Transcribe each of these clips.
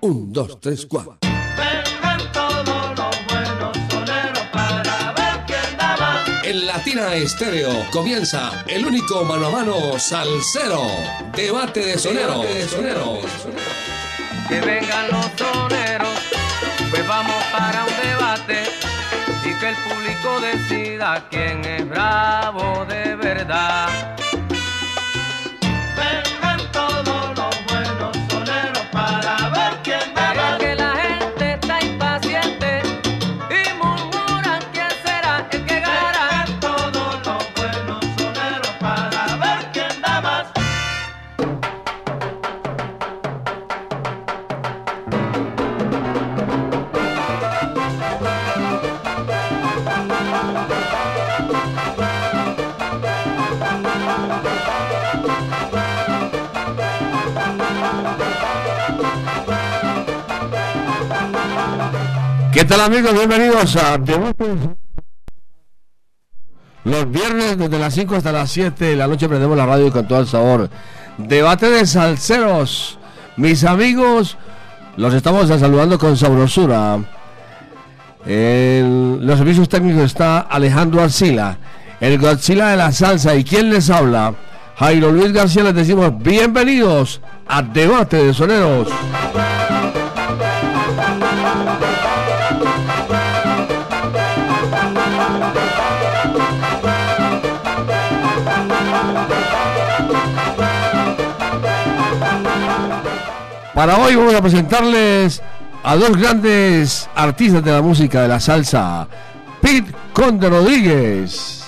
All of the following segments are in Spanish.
Un, dos, tres, cuatro. Vengan todos los buenos soneros para ver quién da más. En Latina Estéreo comienza el único mano a mano salsero. Debate de sonero. Debate de sonero. Que vengan los soneros, pues vamos para un debate y que el público decida quién es bravo de verdad. ¿Qué tal amigos? Bienvenidos a. Los viernes desde las 5 hasta las 7 de la noche prendemos la radio con todo el sabor. Debate de salseros. Mis amigos, los estamos saludando con sabrosura. En los servicios técnicos está Alejandro Arcila, el Godzilla de la salsa. ¿Y quién les habla? Jairo Luis García les decimos bienvenidos a Debate de Soneros. Para hoy vamos a presentarles a dos grandes artistas de la música de la salsa, Pete Conde Rodríguez.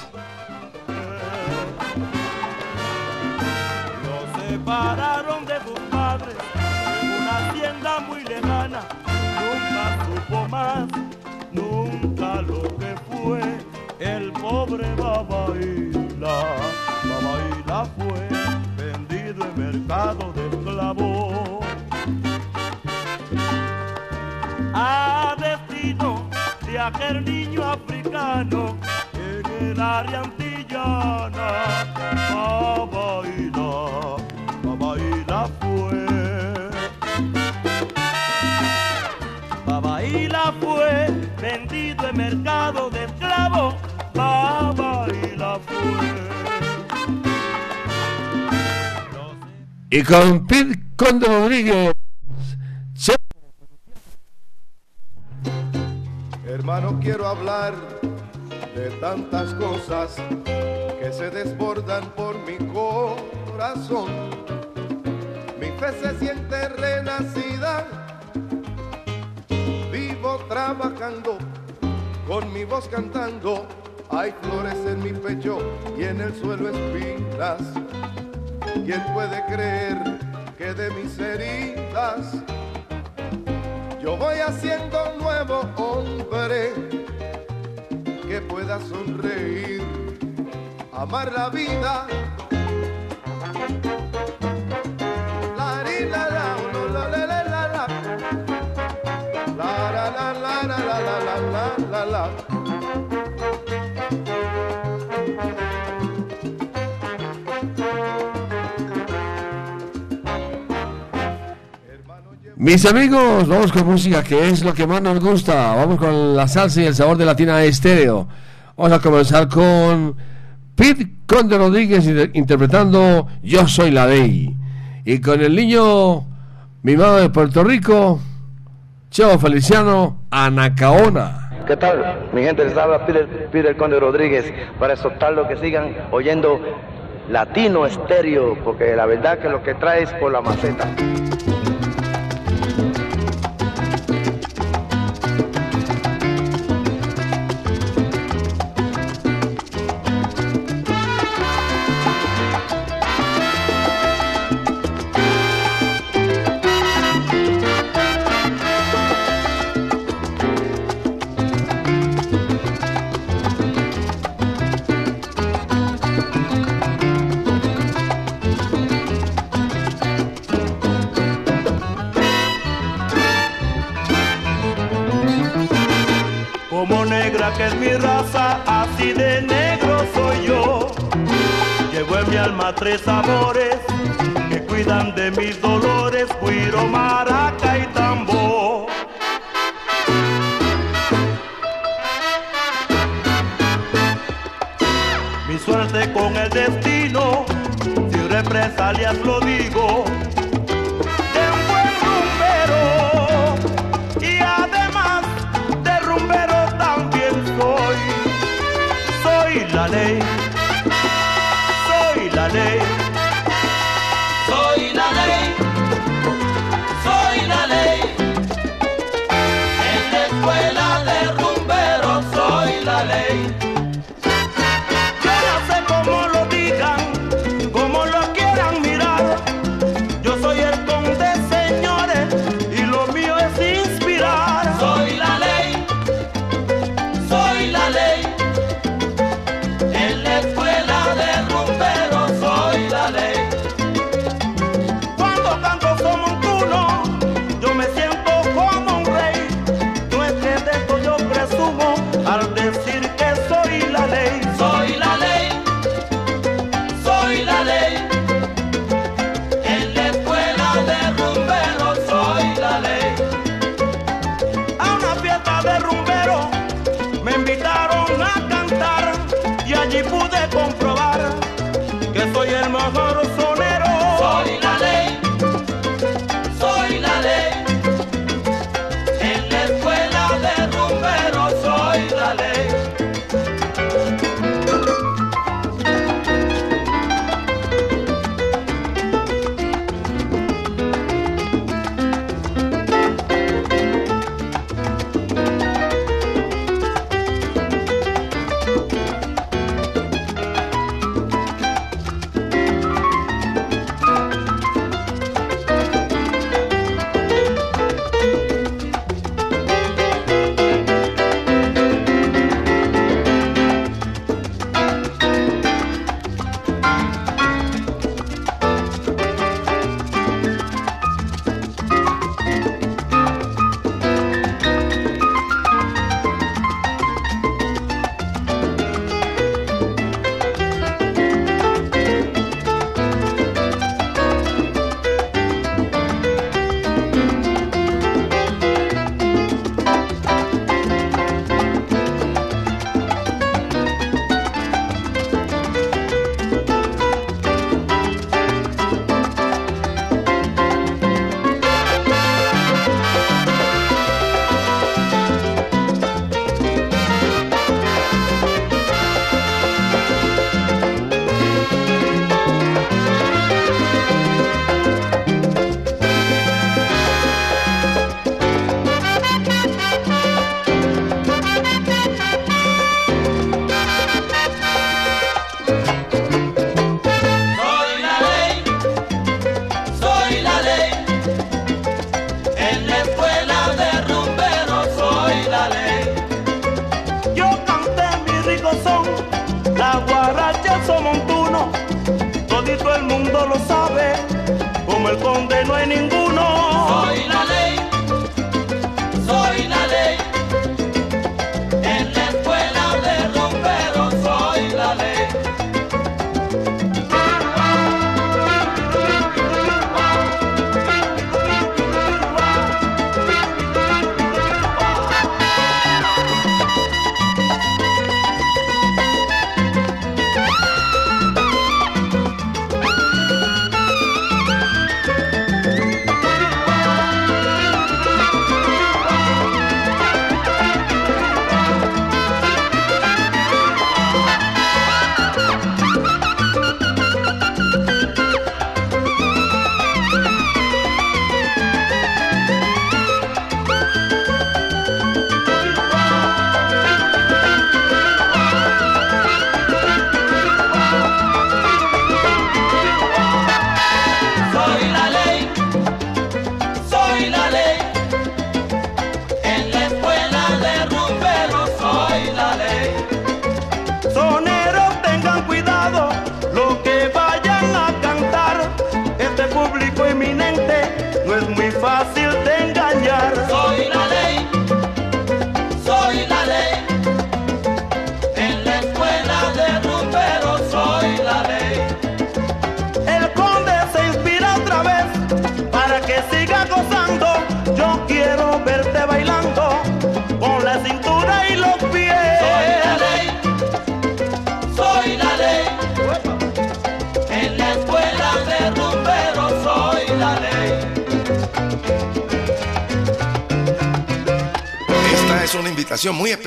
Lo separaron de sus padres en una hacienda muy lejana. Nunca supo más, nunca lo que fue el pobre Babaila. Babaila fue vendido en mercado aquel niño africano en el área antillana. Babaila, Babaila fue. Babaila fue vendido en mercado de esclavos. Babaila fue. Y con Pete Conde Rodríguez. Hermano, quiero hablar de tantas cosas que se desbordan por mi corazón. Mi fe se siente renacida, vivo trabajando, con mi voz cantando. Hay flores en mi pecho y en el suelo espinas. ¿Quién puede creer que de mis heridas yo voy haciendo un nuevo hombre que pueda sonreír, amar la vida. La, ri, la, la, uno, la, la, la, la, la. La, la, la, la, la, la, la, la, la, la. Mis amigos, vamos con música, que es lo que más nos gusta. Vamos con la salsa y el sabor de Latina Estéreo. Vamos a comenzar con Pete Conde Rodríguez inter- interpretando Yo Soy la Ley. Y con el niño mimado de Puerto Rico, Cheo Feliciano Anacaona. ¿Qué tal? Mi gente, les habla Peter, Peter Conde Rodríguez para exhortarlos que sigan oyendo Latino Estéreo, porque la verdad que lo que trae es por la maceta. alma tres sabores que cuidan de mis dolores, guiro, maraca y tambor. Mi suerte con el destino, sin represalias lo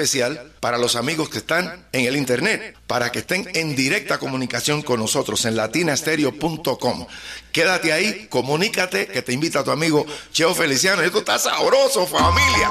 especial para los amigos que están en el internet, para que estén en directa comunicación con nosotros en latinastereo.com. Quédate ahí, comunícate, que te invita a tu amigo Cheo Feliciano. Esto está sabroso, familia.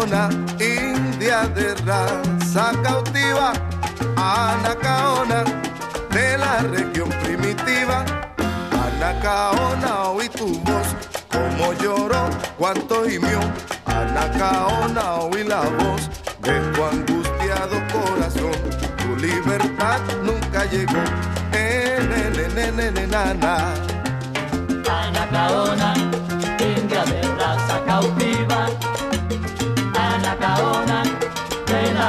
Anacaona, india de raza cautiva. Anacaona, de la región primitiva. Anacaona, oí tu voz, como lloró, cuánto gimió. Anacaona, oí la voz de tu angustiado corazón. Tu libertad nunca llegó. Anacaona,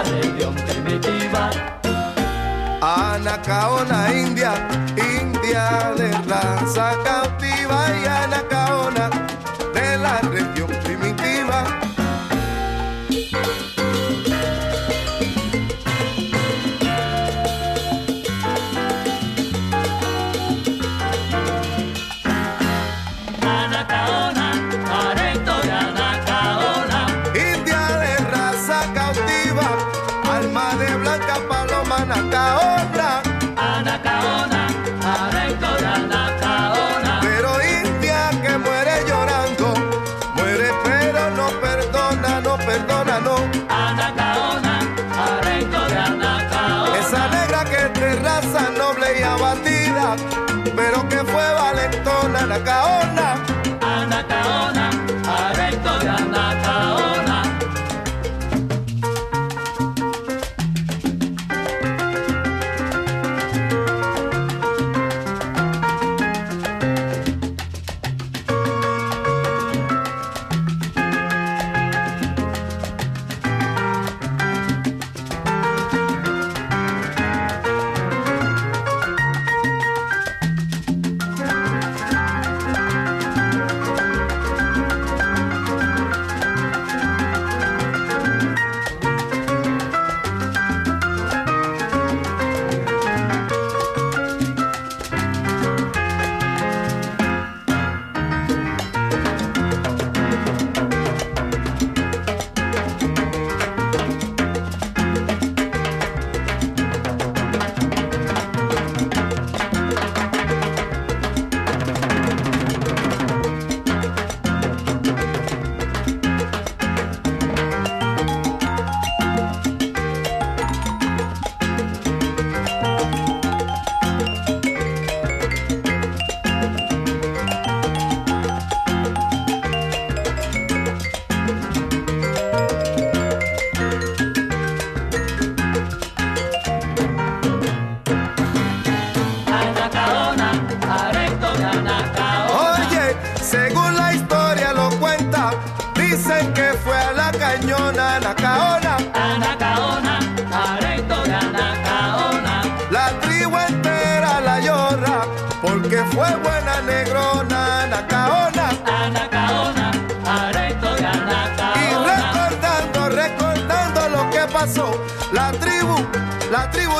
la región primitiva. Anacaona india, india de raza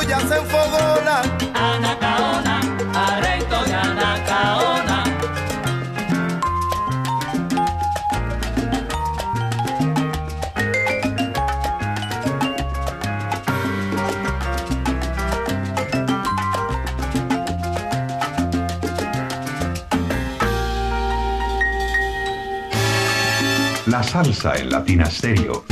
ya se enfogona. Anacaona, areto de Anacaona. La salsa en Latina Stereo.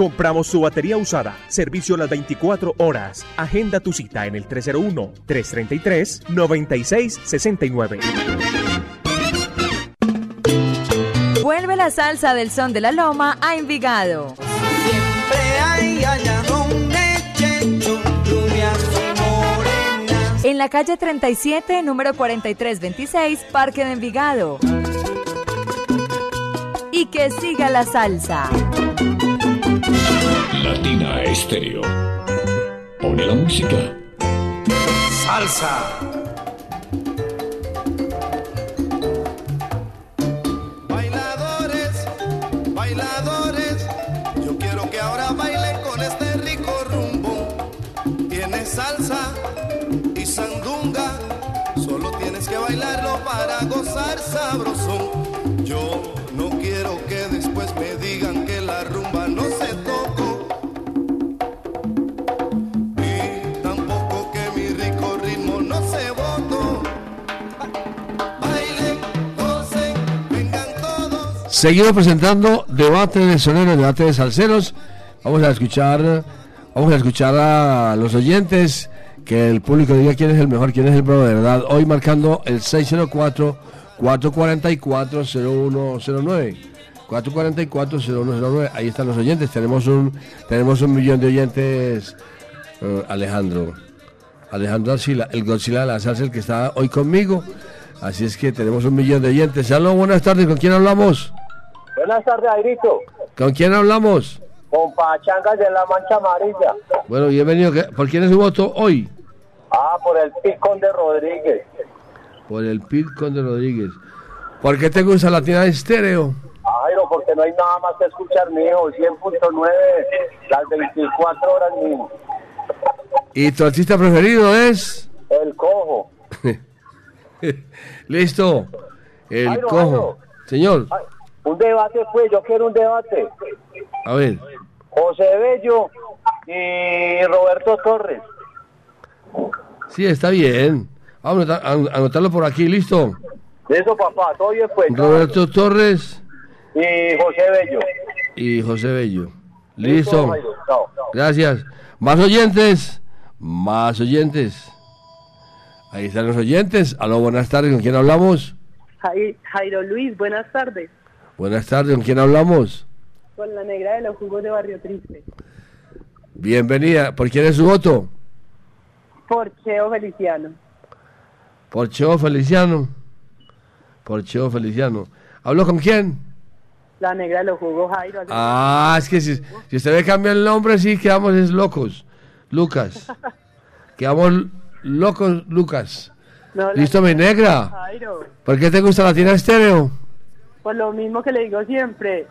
Compramos su batería usada. Servicio las 24 horas. Agenda tu cita en el 301-333-9669. Vuelve la salsa del son de la loma a Envigado. En la calle 37, número 4326, Parque de Envigado. Y que siga la salsa. Latina Estéreo. Pone la música. Salsa. Seguimos presentando debate de soneros, debate de salseros. Vamos a escuchar, vamos a escuchar a los oyentes que el público diga quién es el mejor, quién es el pro de verdad. Hoy marcando el 604 444 0109. 444-0109. Ahí están los oyentes. Tenemos un, tenemos un millón de oyentes, eh, Alejandro. Alejandro Arcila, el Godzilla de la salsa, el que está hoy conmigo. Así es que tenemos un millón de oyentes. Aló, buenas tardes. ¿Con quién hablamos? Buenas tardes, Airito. ¿Con quién hablamos? Con Pachangas de la Mancha Amarilla. Bueno, bienvenido. ¿Qué- ¿Por quién es su voto hoy? Ah, por el Picón de Rodríguez. Por el Pit Conde Rodríguez. ¿Por qué te gusta Latina Estéreo? Jairo, porque no hay nada más que escuchar, mijo. 100.9, las 24 horas, mijo. ¿Y tu artista preferido es? El cojo. Listo. El cojo. Señor, Ay, un debate, pues, yo quiero un debate. a ver. José Bello y Roberto Torres. Sí, está bien. Vamos a anotar- a anotarlo por aquí, listo. Eso, papá, todo bien, pues. Roberto Torres Y José Bello. y José Bello. Listo. Gracias. Más oyentes. Más oyentes. Ahí están los oyentes. Aló, buenas tardes. ¿Con quién hablamos? Jai- Jairo Luis, buenas tardes. Buenas tardes. ¿Con quién hablamos? Con la negra de los jugos de Barrio Triste. Bienvenida. ¿Por quién es su voto? Por Cheo Feliciano. Por Cheo Feliciano. Por Cheo Feliciano. ¿Hablo con quién? La negra de los jugos Jairo. Ah, es que si, si usted me cambia el nombre, sí, quedamos es locos. Lucas. Quedamos locos, Lucas. No, Listo, mi negra. Jairo. ¿Por qué te gusta Latina Estéreo? Por lo mismo que le digo siempre.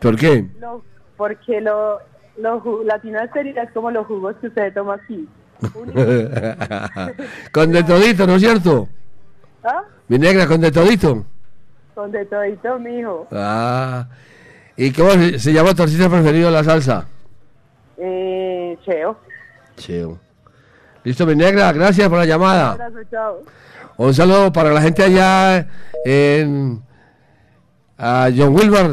¿Por qué? Lo- porque lo, lo ju- Latina Estéreo es como los jugos que usted toma aquí. con de todito, ¿no es cierto? ¿Ah? Mi negra, con de todito. Con de todito, mijo. Ah. ¿Y cómo se, llama tu artista preferido la salsa? Eh, Cheo. Cheo. Listo, mi negra, gracias por la Un llamada. abrazo, chao. Un saludo para la gente allá en a John Wilber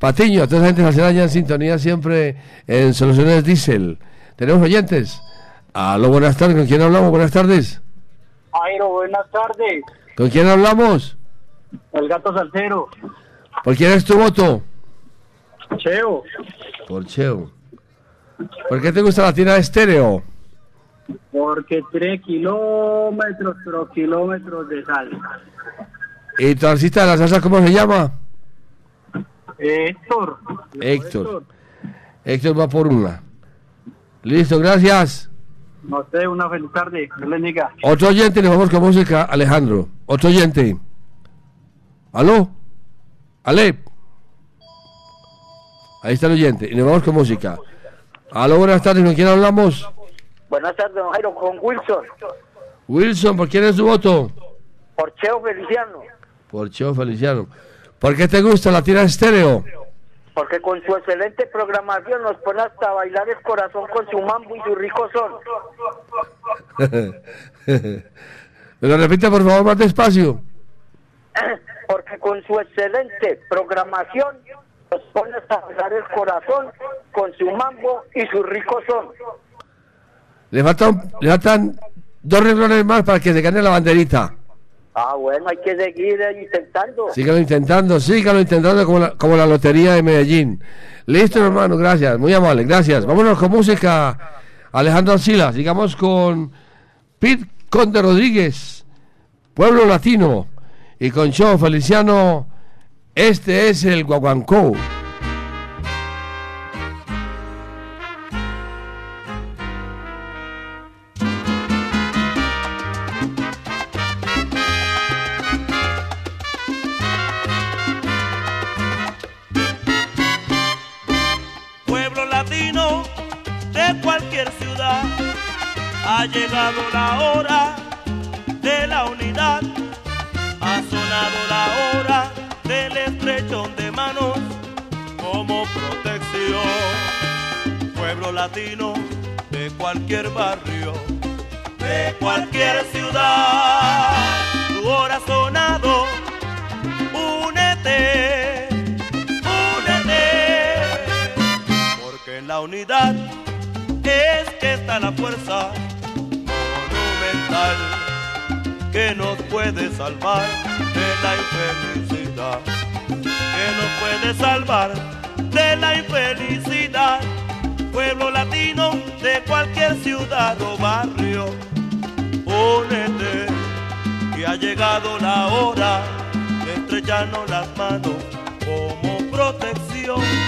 Patiño, a toda la gente nacional allá en sintonía siempre en Soluciones Diesel. ¿Tenemos oyentes? Aló, buenas tardes. ¿Con quién hablamos? Buenas tardes. Jairo, buenas tardes. ¿Con quién hablamos? El gato salsero. ¿Por quién es tu voto? Cheo. Por Cheo. ¿Por qué te gusta la tienda estéreo? Porque tiene kilómetros, pero kilómetros de salsa. ¿Y de la salsa cómo se llama? Héctor. Héctor. Héctor va por una. Listo, gracias. No sé, una feliz tarde. Le bendiga. Otro oyente, le vamos con música, Alejandro. Otro oyente. ¿Aló? Ale. Ahí está el oyente. Y nos vamos con música. Aló, buenas tardes. ¿Con quién hablamos? Buenas tardes, don Jairo, con Wilson. Wilson, ¿por quién es su voto? Por Cheo Feliciano. Por Cheo Feliciano. ¿Por qué te gusta la tira estéreo? Porque con su excelente programación nos pone hasta bailar el corazón con su mambo y su rico son. Me lo repite, por favor, más despacio. Porque con su excelente programación nos pone a bailar el corazón con su mambo y su rico son. Le faltan, le faltan dos renglones más para que se gane la banderita. Ah, bueno, hay que seguir eh, intentando. Sígalo intentando, sígalo intentando como la, como la lotería de Medellín. Listo, hermano, gracias, muy amable, gracias. Vámonos con música. Alejandro Arcila, sigamos con Pete Conde Rodríguez, Pueblo Latino, y con Show Feliciano. Este es el Guaguancó. Ha llegado la hora de la unidad. Ha sonado la hora del estrechón de manos como protección. Pueblo latino de cualquier barrio, de cualquier ciudad. Tu hora ha sonado. Únete, únete porque en la unidad es que está la fuerza que nos puede salvar de la infelicidad, que nos puede salvar de la infelicidad. Pueblo latino de cualquier ciudad o barrio, únete, que ha llegado la hora de estrecharnos las manos como protección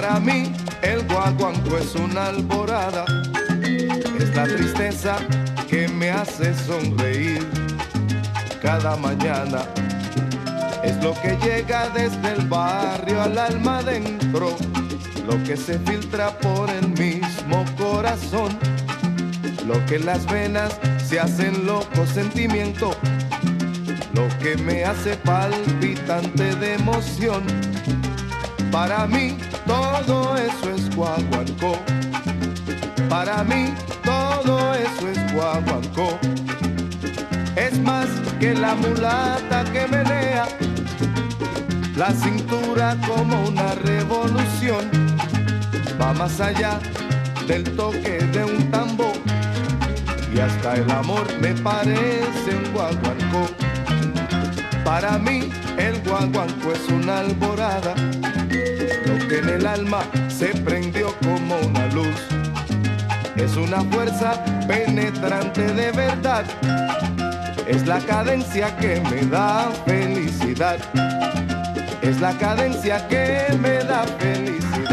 Para mí el guaguanco es una alborada, es la tristeza que me hace sonreír cada mañana. Es lo que llega desde el barrio al alma adentro, lo que se filtra por el mismo corazón, lo que las venas se hacen loco sentimiento, lo que me hace palpitante de emoción. Para mí todo eso es guaguancó. Para mí todo eso es guaguancó. Es más que la mulata que menea la cintura como una revolución. Va más allá del toque de un tambor y hasta el amor me parece un guaguancó. Para mí el guaguancó es una alborada, lo que en el alma se prendió como una luz. Es una fuerza penetrante de verdad, es la cadencia que me da felicidad, es la cadencia que me da felicidad.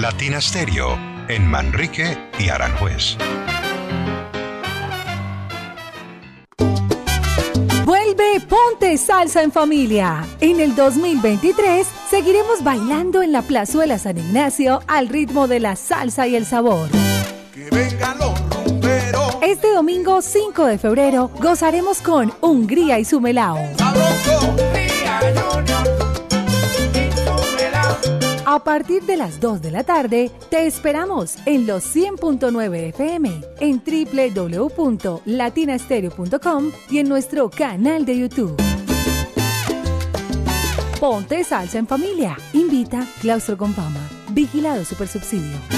Latina Stereo en Manrique y Aranjuez. Vuelve Ponte Salsa en Familia. En el 2023 seguiremos bailando en la Plazuela San Ignacio al ritmo de la salsa y el sabor. Que vengan los rumberos. Este domingo 5 de febrero gozaremos con Hungría y su melao. Sabroso, Ría Junior y su melao. A partir de las 2 de la tarde, te esperamos en los 100.9 FM, en www.latinastereo.com y en nuestro canal de YouTube. Ponte salsa en familia. Invita Claustro Compama. Vigilado Supersubsidio.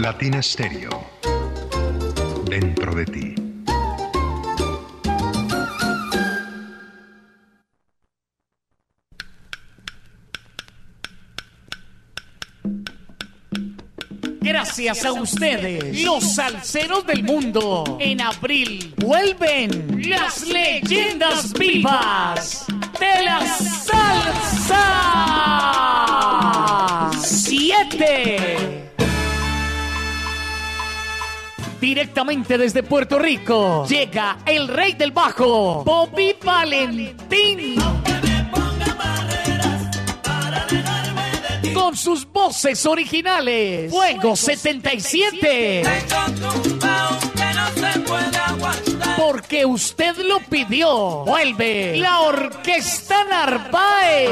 Latina Stereo. Dentro de ti. Gracias a ustedes, los salseros del mundo. En abril vuelven las leyendas vivas de la salsa. siete. Directamente desde Puerto Rico llega el rey del bajo, Bobby Valentín. Con sus voces originales, Fuego 77. Porque usted lo pidió. Vuelve la Orquesta Narváez.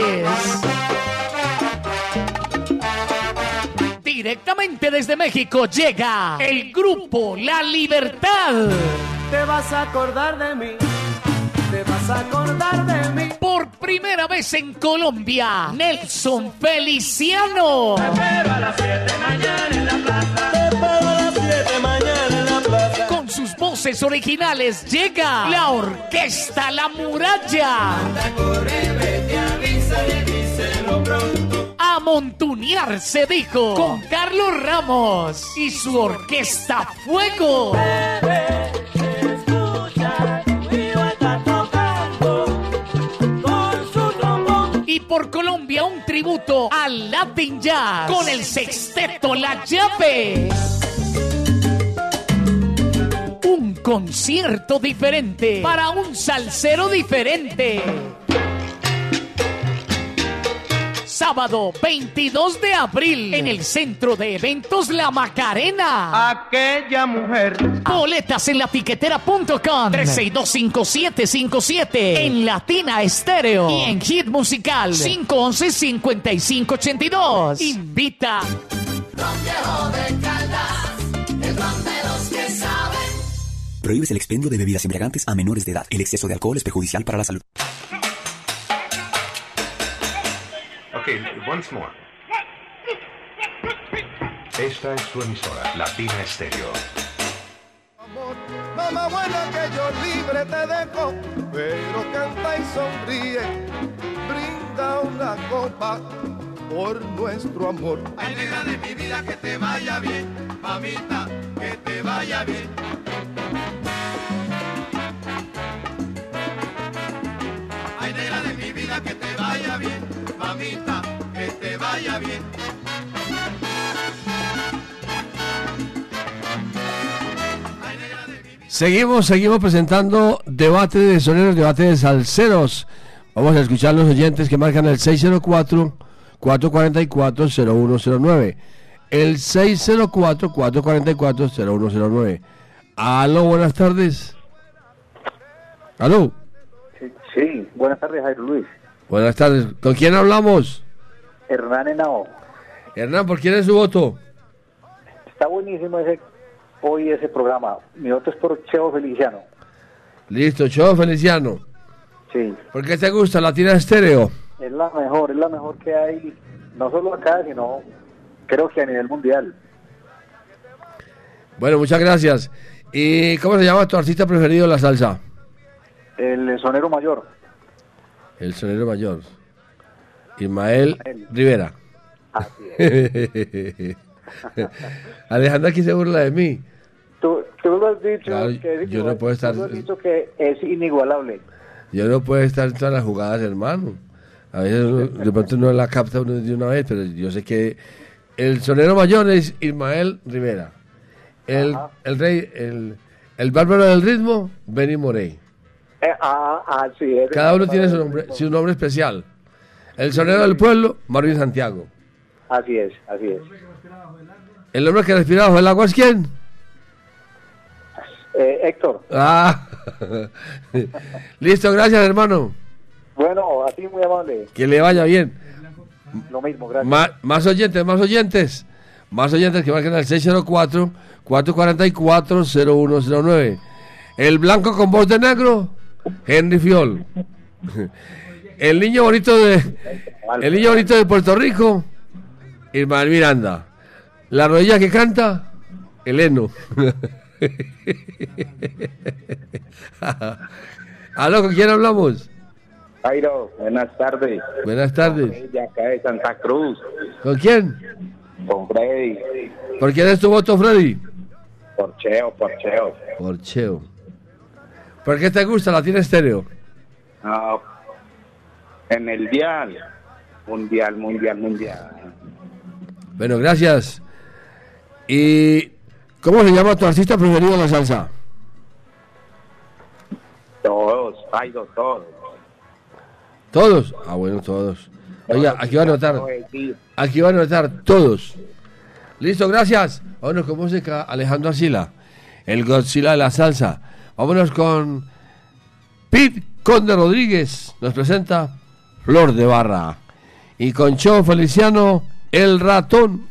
Directamente desde México llega el grupo La Libertad. Te vas a acordar de mí. Te vas a acordar de mí. Por primera vez en Colombia, Nelson Feliciano. Pero a las 7 mañana en la plaza. Te espero a las 7 mañana en la plaza. Con sus voces originales llega la Orquesta La Muralla. Corre, vete, avísale, díselo pronto. A montunear se dijo con Carlos Ramos y su Orquesta Fuego. Y por Colombia un tributo al Latin Jazz con el sexteto La Llave. Un concierto diferente para un salsero diferente. Sábado 22 de abril en el Centro de Eventos La Macarena. Aquella mujer. Boletas en latiquetera.com 3625757 en Latina Estéreo y en Hit Musical 511-5582. Invita. Prohíbes el expendio de bebidas embriagantes a menores de edad. El exceso de alcohol es perjudicial para la salud. Okay, once more. Esta es su emisora, Latina Estéreo. Mamá buena que yo libre te dejo, pero canta y sonríe, brinda una copa por nuestro amor. Ay, negra de mi vida, que te vaya bien. Mamita, que te vaya bien. Seguimos, seguimos presentando debate de soneros, debate de salseros. Vamos a escuchar los oyentes que marcan el 604-444-0109. El 604-444-0109. Aló, buenas tardes. Aló, Sí, buenas tardes, Jairo Luis. buenas tardes. ¿Con quién hablamos? Hernán Henao. Hernán, ¿por quién es su voto? Está buenísimo ese hoy ese programa. Mi voto es por Cheo Feliciano. Listo, Chavo Feliciano. Sí, ¿Por qué te gusta Latina Estéreo? es la mejor, es la mejor que hay, no solo acá, sino creo que a nivel mundial. Bueno, muchas gracias. ¿Y cómo se llama tu artista preferido de la salsa? El sonero mayor. El sonero mayor. Ismael Rivera. Alejandra aquí se burla de mí. Tú, tú lo has dicho, Claro, que es yo no puedo estar- tú has dicho que es inigualable. Yo no puedo estar en todas las jugadas, hermano. A veces uno- de pronto no la capta uno de una vez, pero yo sé que el sonero mayor es Ismael Rivera. El, el rey, el, el bárbaro del ritmo, Benny Morey. Eh, ah, ah, sí, Cada uno tiene su nombre, su nombre especial. El sonero del pueblo, Marvin Santiago. Así es, así es. El hombre que respira bajo el agua es quién? Eh, Héctor, Ah, listo, gracias hermano. bueno, a ti muy amable. Que le vaya bien. Lo mismo, gracias. Más oyentes, más oyentes. Más oyentes que marquen al 604-444-0109. El blanco con voz de negro, Henry Fiol. El niño bonito de el niño bonito de Puerto Rico, Ismael Miranda. La rodilla que canta, el heno. ¿Aló, con quién hablamos? Jairo, buenas tardes. Buenas tardes. De acá de Santa Cruz. ¿Con quién? Con Freddy. ¿Por quién es tu voto, Freddy? Por Cheo, por Cheo. Por Cheo. ¿Por qué te gusta la tiene estéreo? No, en el dial. Mundial, mundial, mundial. Bueno, gracias. ¿Y cómo se llama tu artista preferido en la salsa? Todos, hay todos. ¿Todos? Ah, bueno, todos. Oiga, aquí va a anotar. Aquí va a anotar todos. Listo, gracias. Vámonos con música Alejandro Asila, el Godzilla de la salsa. Vámonos con Pete Conde Rodríguez, nos presenta Flor de Barra. Y con Cho Feliciano, El Ratón.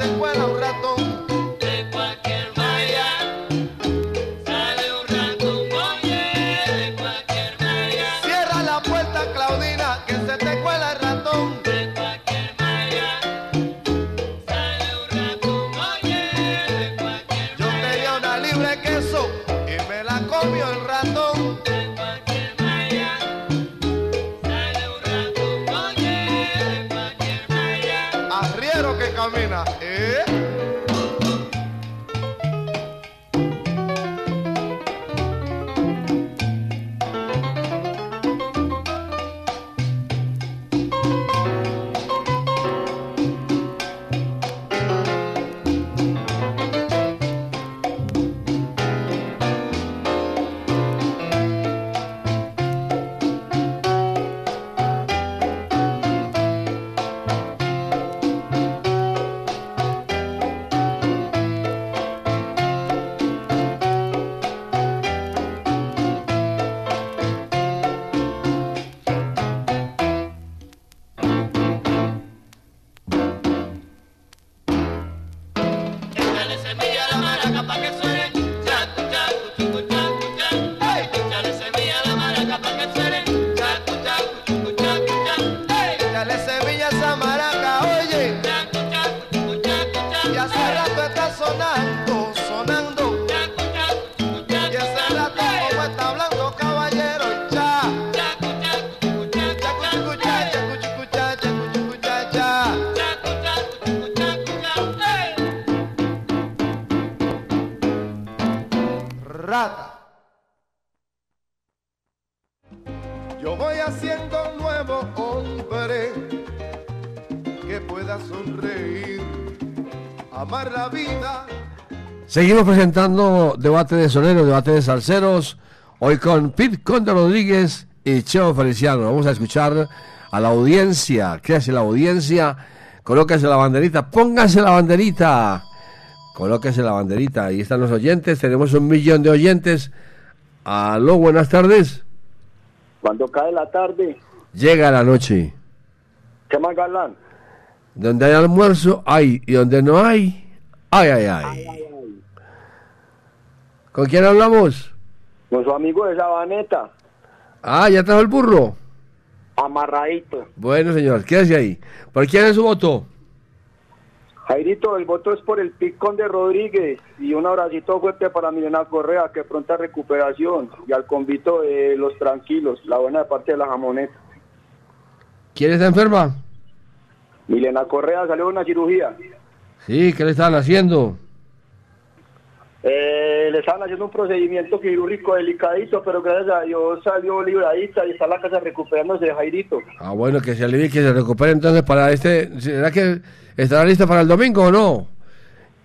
Se cuela Seguimos presentando debate de soneros, debate de salseros. Hoy con Pete Conde Rodríguez y Cheo Feliciano. Vamos a escuchar a la audiencia. ¿Qué hace la audiencia? Colóquese la banderita, póngase la banderita. Colóquese la banderita. Ahí están los oyentes. Tenemos un millón de oyentes. Aló, buenas tardes. Cuando cae la tarde, Llega la noche. ¿qué más galán? Donde hay almuerzo, hay. Y donde no hay, ay, ay, ay. ¿Con quién hablamos? Con su amigo de Sabaneta, Ah, ya trajo el burro. amarradito. Bueno, señor, quédese ahí. ¿Por quién es su voto? Jairito, el voto es por el picón de Rodríguez y un abracito fuerte para Milena Correa, que pronta recuperación, y al convito de los tranquilos, la buena de parte de la jamoneta. ¿Quién está enferma? Milena Correa salió de una cirugía. Sí, ¿qué le están haciendo? Eh, le estaban haciendo un procedimiento quirúrgico delicadito, pero gracias a Dios salió libradita y está en la casa recuperándose de Jairito. Ah, bueno, que se alivie que se recupere entonces para este... ¿Será que estará lista para el domingo o no?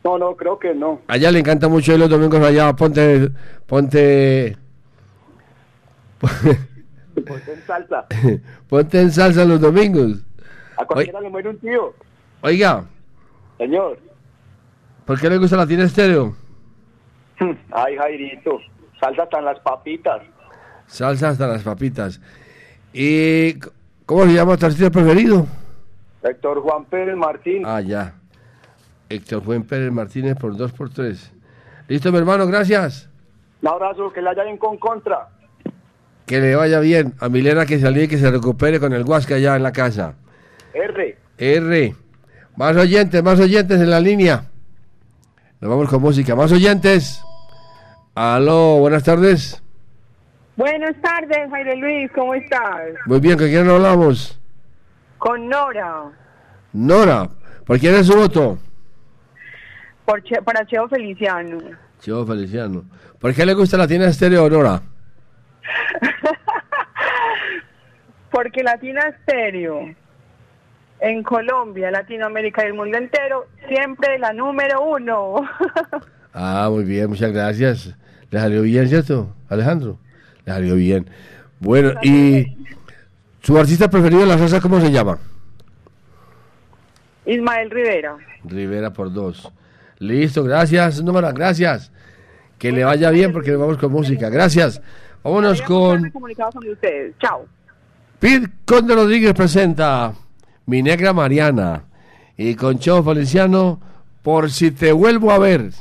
No, no, creo que no. Allá le encanta mucho ir los domingos allá, ponte, ponte, Ponte en salsa. Ponte en salsa los domingos. A cualquiera le muere un tío. Oiga, Señor. ¿por qué le gusta Latina Estéreo? Ay, Jairito. Salsa hasta en las papitas. Salsa hasta las papitas. ¿Y cómo se llama tu artista preferido? Héctor Juan Pérez Martín. Ah, ya. Héctor Juan Pérez Martínez por 2 por 3 Listo, mi hermano, gracias. Un abrazo, que le haya bien con contra. Que le vaya bien. A Milena que salí y que se recupere con el Huasca allá en la casa. R. R. Más oyentes, más oyentes en la línea. Nos vamos con música. Más oyentes. Aló, buenas tardes. Buenas tardes, Jaime Luis, ¿cómo estás? Muy bien, ¿con quién hablamos? Con Nora, Nora. ¿Por quién es su voto? por Che- para Cheo Feliciano. Chivo Feliciano. ¿Por qué le gusta Latina Estéreo, Nora? Porque Latina Stereo, en Colombia, Latinoamérica y el mundo entero, siempre la número uno. Ah, muy bien, muchas gracias. ¿Le salió bien, cierto, Alejandro? Le salió bien. Bueno, y su artista preferido de la salsa, ¿cómo se llama? Ismael Rivera. Rivera por dos. Listo, gracias, Nora, gracias. Que le vaya bien porque nos vamos con música. Gracias. Vámonos con Comunicado con ustedes. Chao. Pete Conde Rodríguez presenta Mi Negra Mariana y con Cheo Feliciano por si te vuelvo a ver.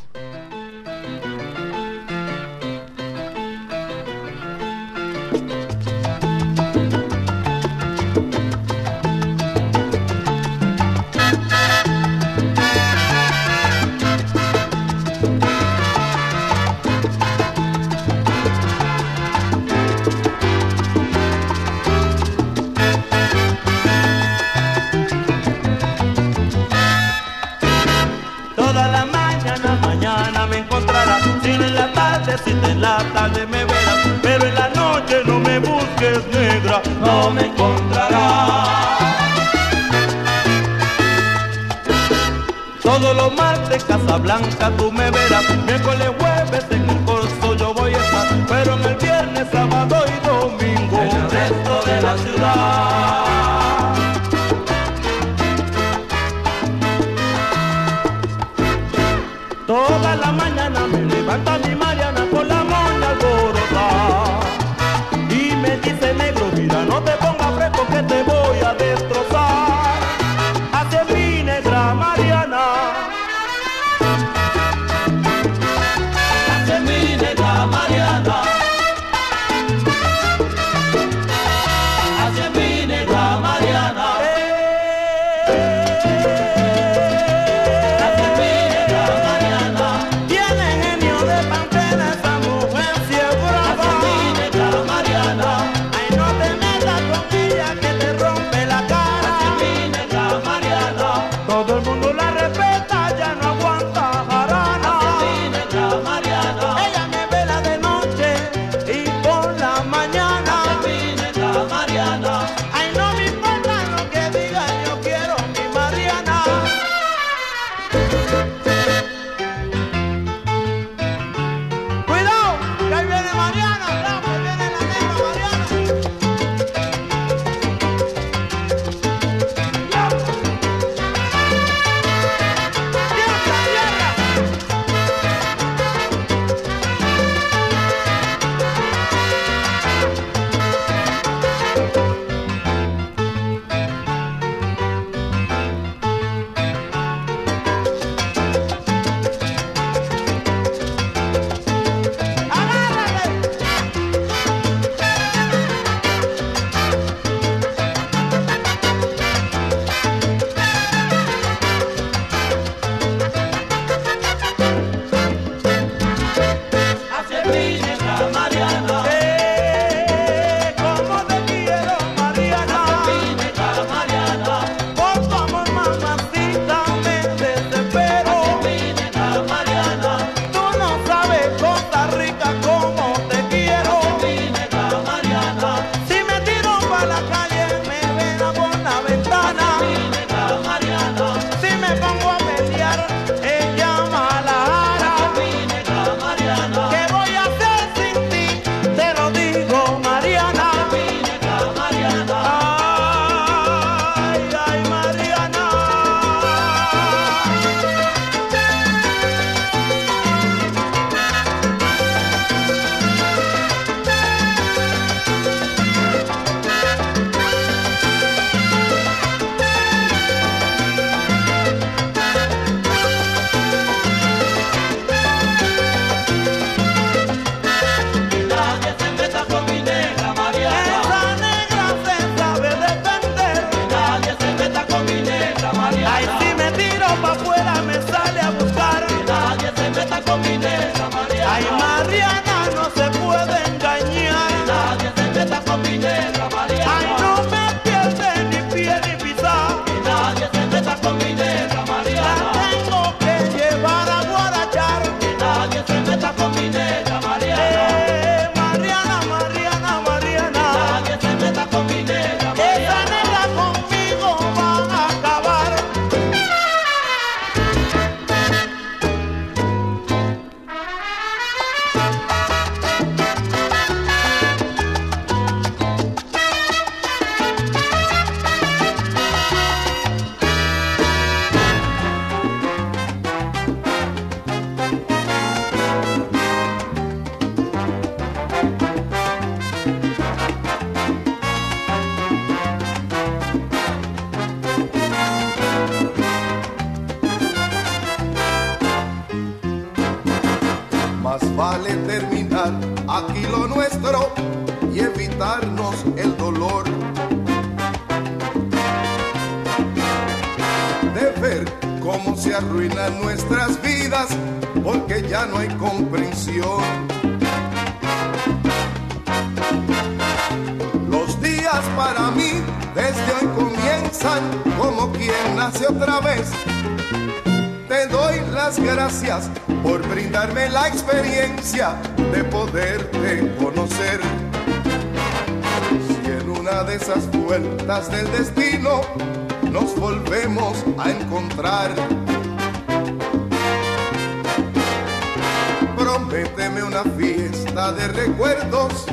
Prométeme una fiesta de recuerdos,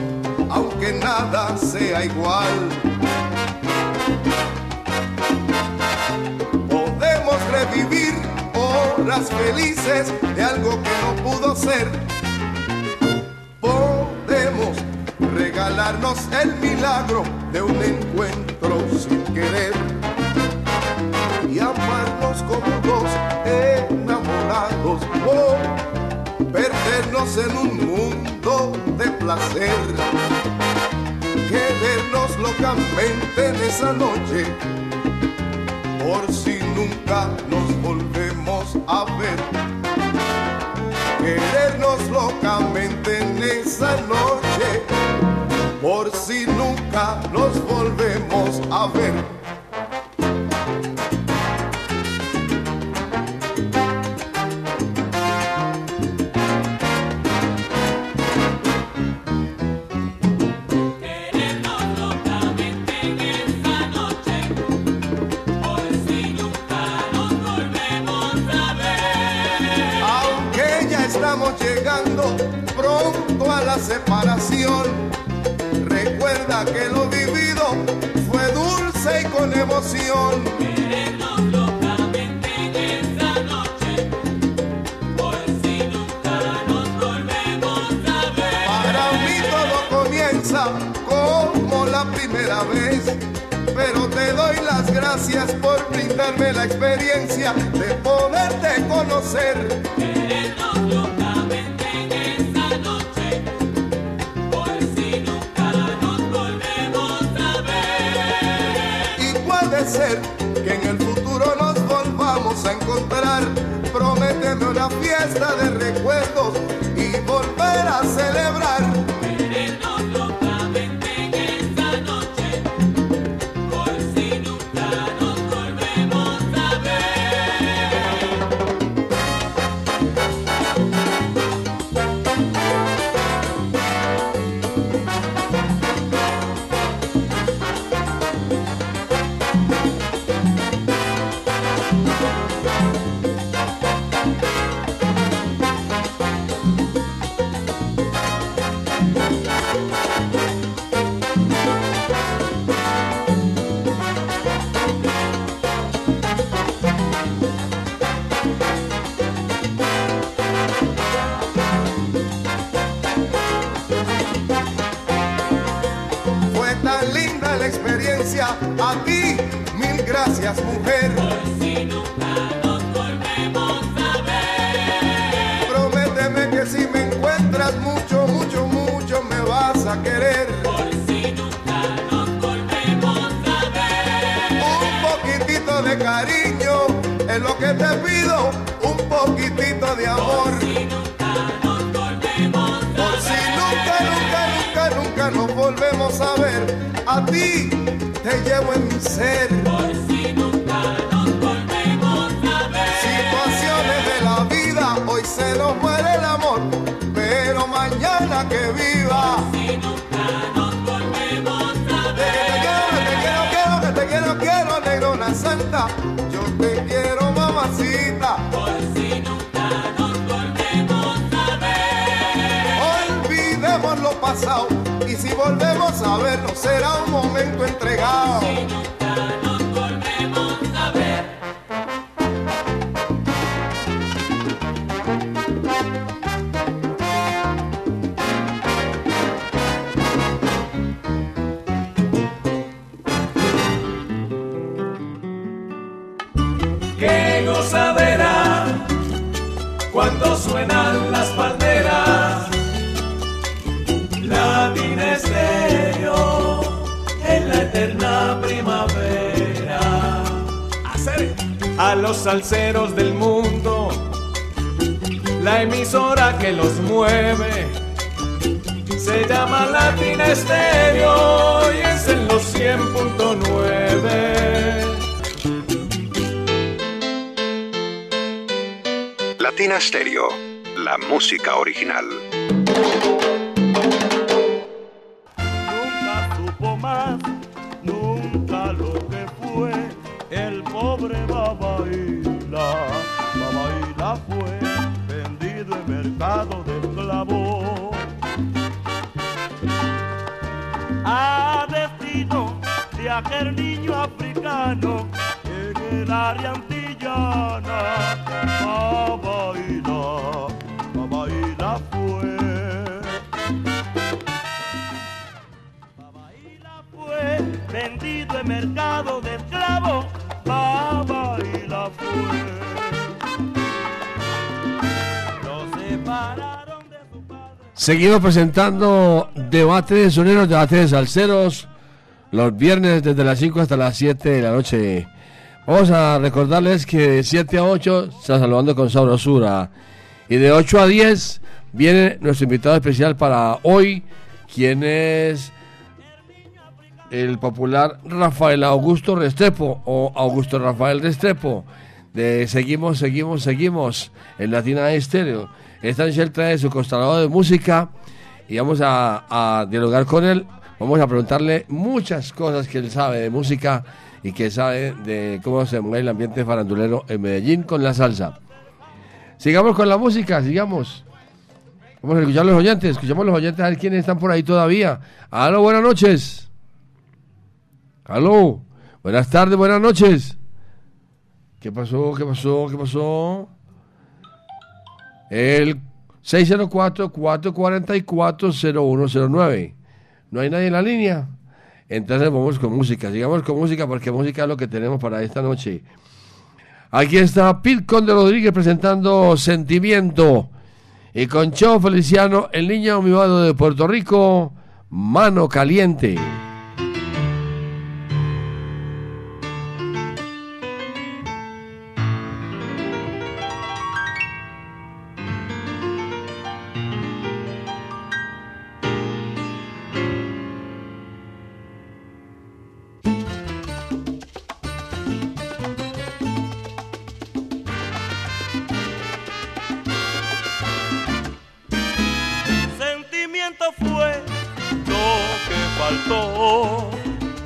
aunque nada sea igual. Podemos revivir horas felices de algo que no pudo ser. Podemos regalarnos el milagro de un encuentro sin querer y amarnos como dos enamorados o perdernos en un mundo de placer. Querernos locamente en esa noche por si nunca nos volvemos a ver. Querernos locamente en esa noche, por si nunca nos volvemos a ver. Con emoción. Para mí todo comienza como la primera vez, pero te doy las gracias por brindarme la experiencia de poderte conocer. Encontrar. Prométeme una fiesta de recuerdos y volver a celebrar. Santa. Yo te quiero, mamacita. Olvidemos lo pasado y si volvemos a vernos será un momento entregado. Qué salseros del mundo, la emisora que los mueve se llama Latina Estéreo y es en los 100.9. Latina Stereo, la música original. Seguimos presentando debate de soneros, debate de salseros, los viernes desde las 5 hasta las 7 de la noche. Vamos a recordarles que de 7 a 8 está saludando con sabrosura. Y de 8 a 10 viene nuestro invitado especial para hoy, quien es el popular Rafael Augusto Restrepo o Augusto Rafael Restrepo de Seguimos, Seguimos, Seguimos en Latina Estéreo. Esta noche él trae su constelador de música y vamos a, a dialogar con él. Vamos a preguntarle muchas cosas que él sabe de música y que sabe de cómo se mueve el ambiente farandulero en Medellín con la salsa. Sigamos con la música, sigamos. Vamos a escuchar a los oyentes, escuchamos a los oyentes a ver quiénes están por ahí todavía. Aló, buenas noches. Aló, buenas tardes, buenas noches. ¿Qué pasó? ¿Qué pasó? ¿Qué pasó? El 604-444-0109. ¿No hay nadie en la línea? Entonces vamos con música. Sigamos con música porque música es lo que tenemos para esta noche. Aquí está Pete Conde Rodríguez presentando Sentimiento. Y con Cheo Feliciano, el niño mimado de Puerto Rico, Mano Caliente.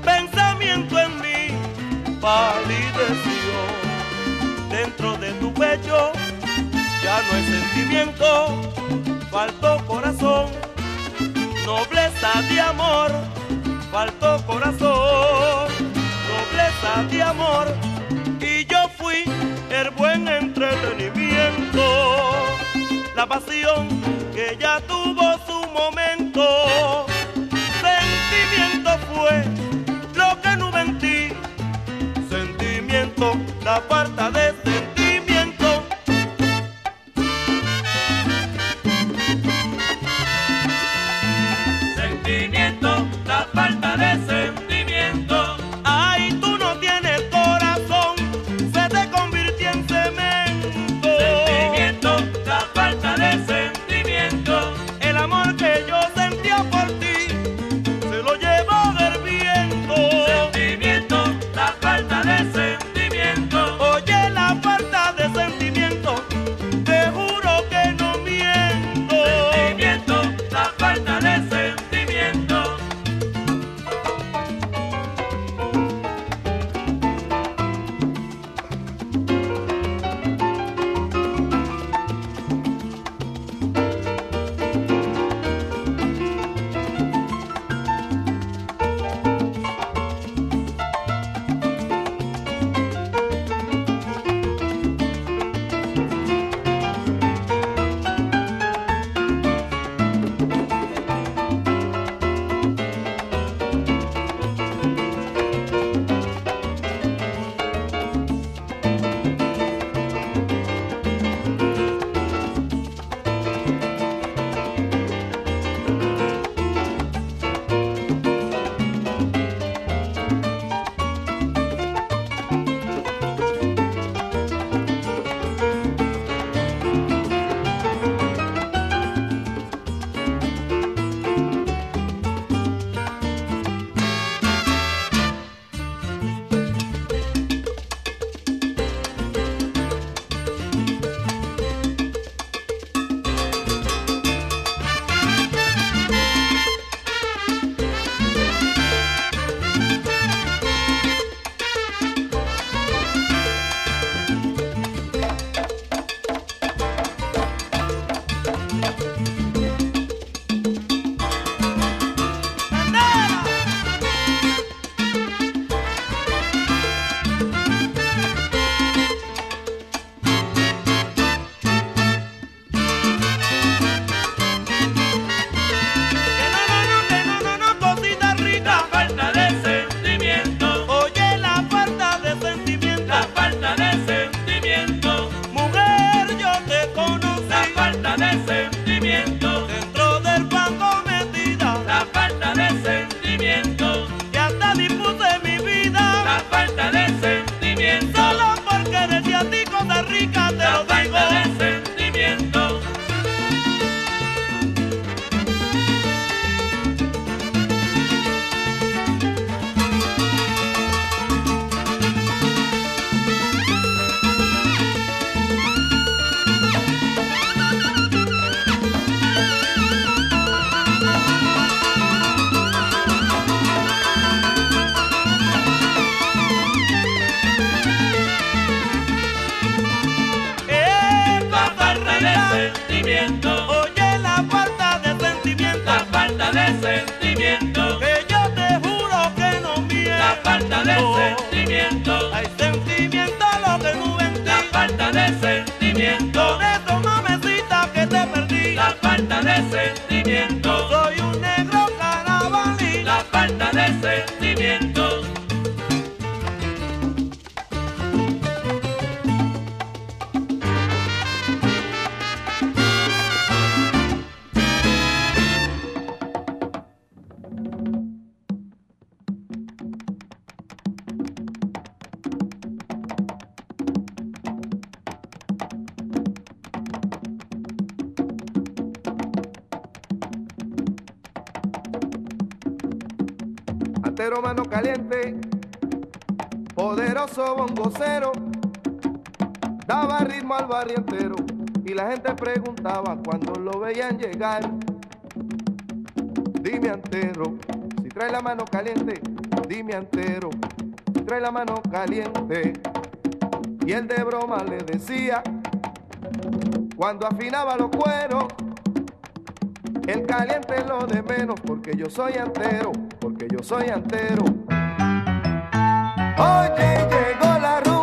Pensamiento en mí palideció. Dentro de tu pecho ya no hay sentimiento. Faltó corazón, nobleza de amor. Faltó corazón, nobleza de amor. Y yo fui el buen entretenimiento. La pasión que ya tuvo la decía, cuando afinaba los cueros, el caliente lo de menos, porque yo soy antero, porque yo soy antero. Oye, llegó la rumba,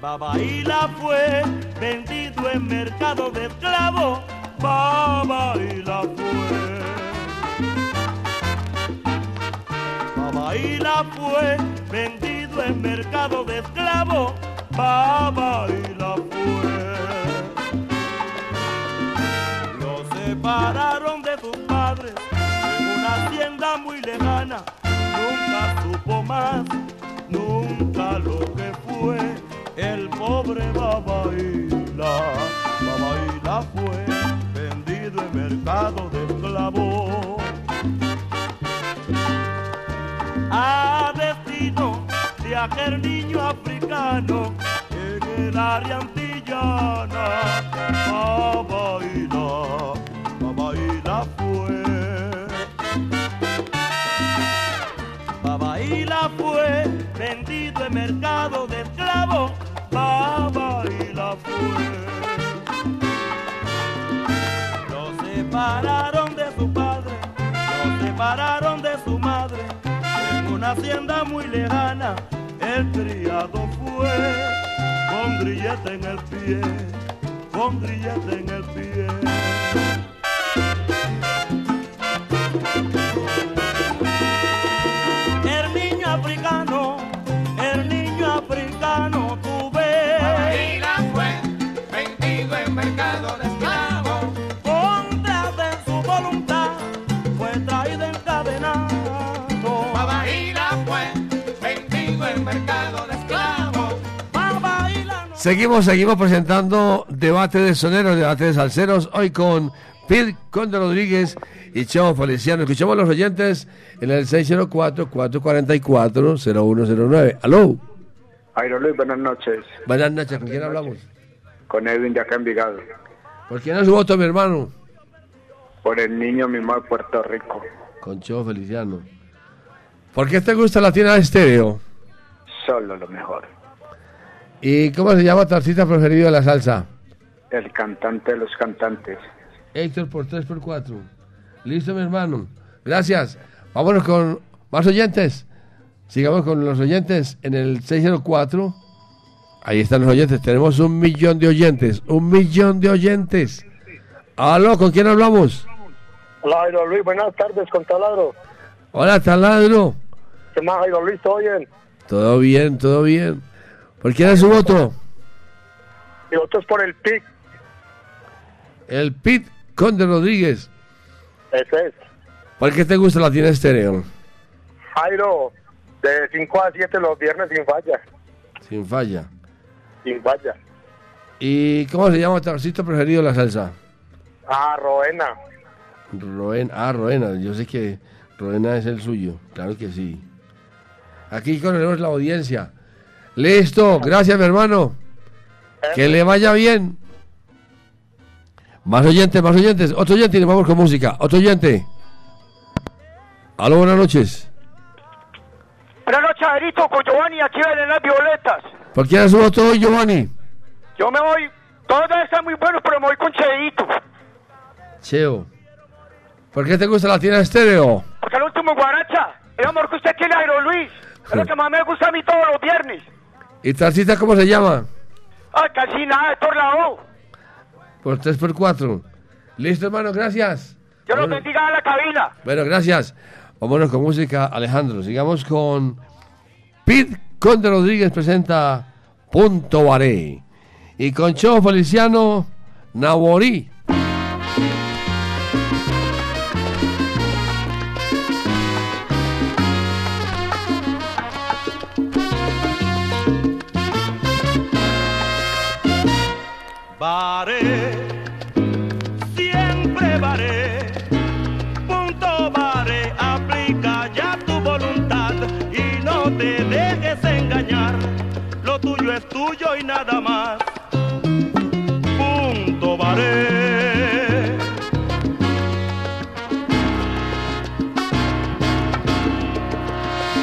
Babaila fue vendido en mercado de esclavos. Babaila fue. Babaila fue vendido en mercado de esclavos. Babaila fue. Lo separaron de sus padres en una hacienda muy lejana. Nunca supo más, nunca lo que fue el pobre Babaila. Babaila fue de esclavos. A destino de aquel niño africano en el área antillana. Babaila, Babaila hacienda muy lejana, el criado fue con grillete en el pie, con grillete en el pie. Seguimos, seguimos presentando debate de soneros, debate de salseros, hoy con Pete Conde Rodríguez y Chavo Feliciano. Escuchamos a los oyentes en el 604-444-0109. Aló, Jairo Luis, buenas noches. buenas noches, ¿con quién hablamos? Con Edwin de acá en Vigado. ¿Por quién es su voto, mi hermano? Por el niño mismo de Puerto Rico. Con Chavo Feliciano. ¿Por qué te gusta Latina Estéreo? Solo lo mejor. ¿Y cómo se llama tu artista preferido de la salsa? El cantante de los cantantes. Héctor por 3x4. Listo, mi hermano. Gracias. Vámonos con más oyentes. Sigamos con los oyentes en el 604. Ahí están los oyentes. Tenemos un millón de oyentes. Un millón de oyentes. Aló, ¿con quién hablamos? Hola, Jairo Luis, buenas tardes, con Taladro. Hola, taladro. ¿Qué más, Jairo Luis? ¿Todo bien? Todo bien, todo bien. ¿Por quién es su voto? Mi voto es por el PIC, El Pit Conde Rodríguez. ese es. ¿Por qué te gusta la tienda estéreo? Jairo, de 5 a 7 los viernes sin falla, Sin falla. sin falla. ¿Y cómo se llama tu artista preferido de la salsa? Ah, Roena. Roena, ah, Roena, yo sé que Roena es el suyo, claro que sí. Aquí conocemos la audiencia. Listo, gracias mi hermano. Que le vaya bien. Más oyentes, más oyentes. Otro oyente y nos vamos con música. Otro oyente. Aló, buenas noches. Buenas noches, Jairito, con Giovanni aquí en las Violetas. ¿Por quién es su voto hoy, Giovanni? Yo me voy, todos están muy buenos, pero me voy con Cheito. Cheo. ¿Por qué te gusta la tienda estéreo? Porque el último guaracha, el amor que usted tiene, Jairo Luis, es lo que más me gusta a mí todos los viernes. ¿Y tu artista cómo se llama? Ay, casi nada, de por la O. Por 3x4. Listo, hermano, gracias. Dios los bendiga a la cabina. Bueno, gracias. Vámonos con música, Alejandro. Sigamos con Pete Conde Rodríguez presenta Punto Baré. Y con Cho Feliciano Naborí. Es tuyo y nada más. Punto baré.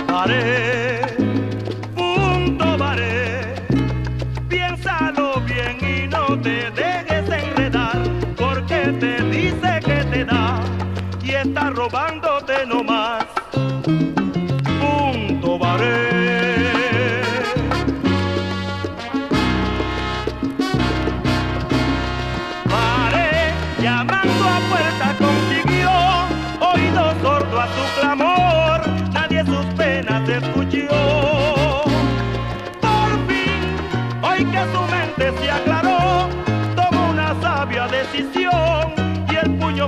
Baré, punto baré. Piénsalo bien y no te dejes enredar, porque te dice que te da y está robándote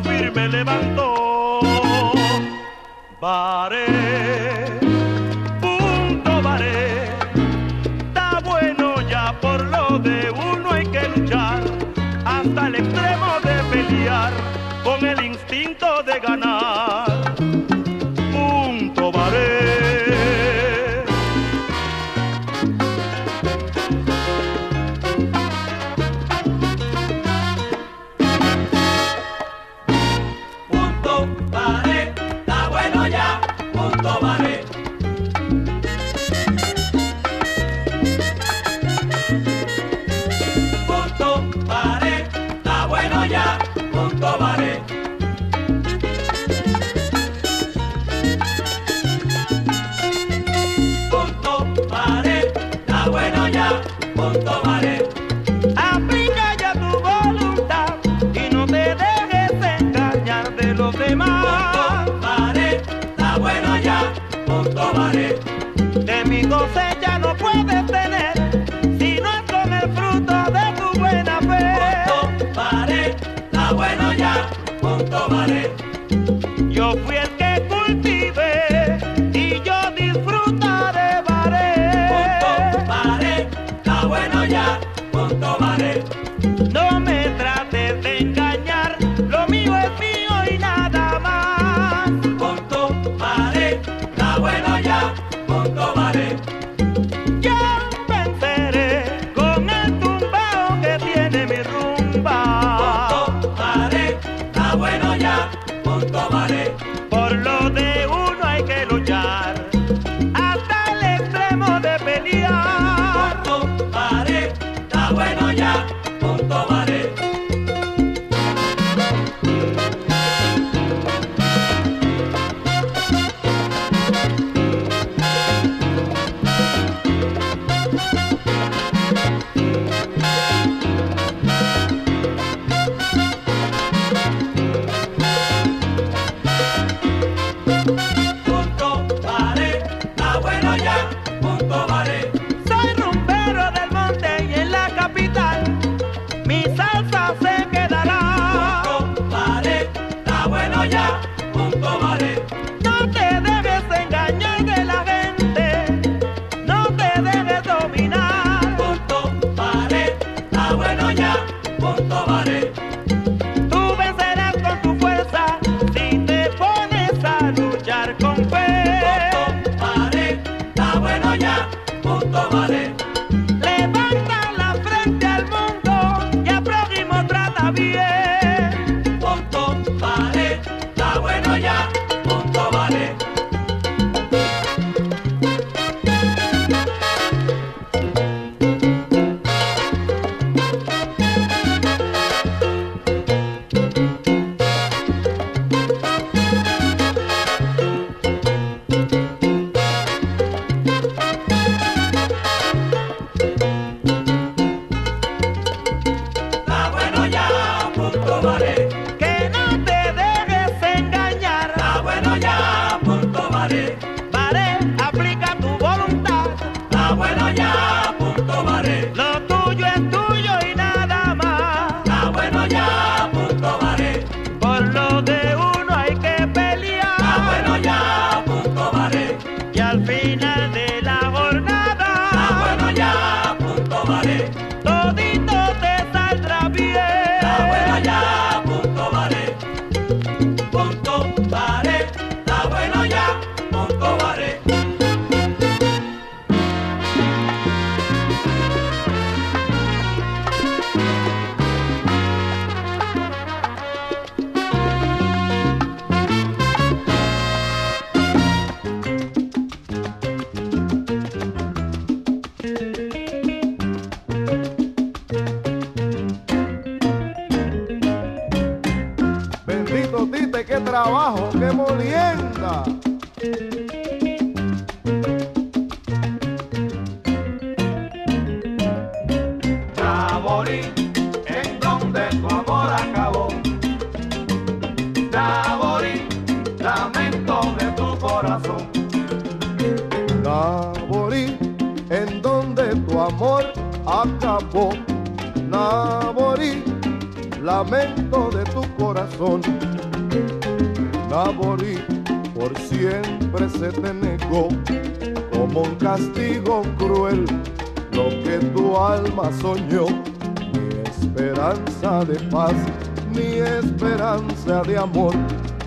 firme levantó. Baré, punto baré, está bueno ya por lo de uno hay que luchar hasta el extremo de pelear con el instinto de ganar. Yo fui el que cultivé y yo disfrutaré baré. Punto baré, está bueno ya, punto baré. No Naborí, por siempre se te negó como un castigo cruel lo que tu alma soñó. Ni esperanza de paz, ni esperanza de amor.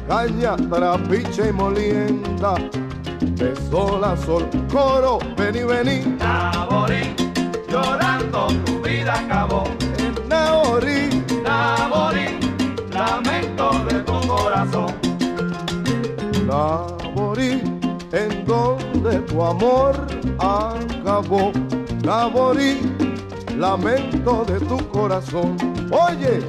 Caña, trapiche y molienda, de sol a sol, coro, vení, vení. Naborí, llorando tu vida acabó. Naborí, Naborí, lamento de corazón. En donde tu amor acabó. Naborí, lamento de tu corazón. Oye,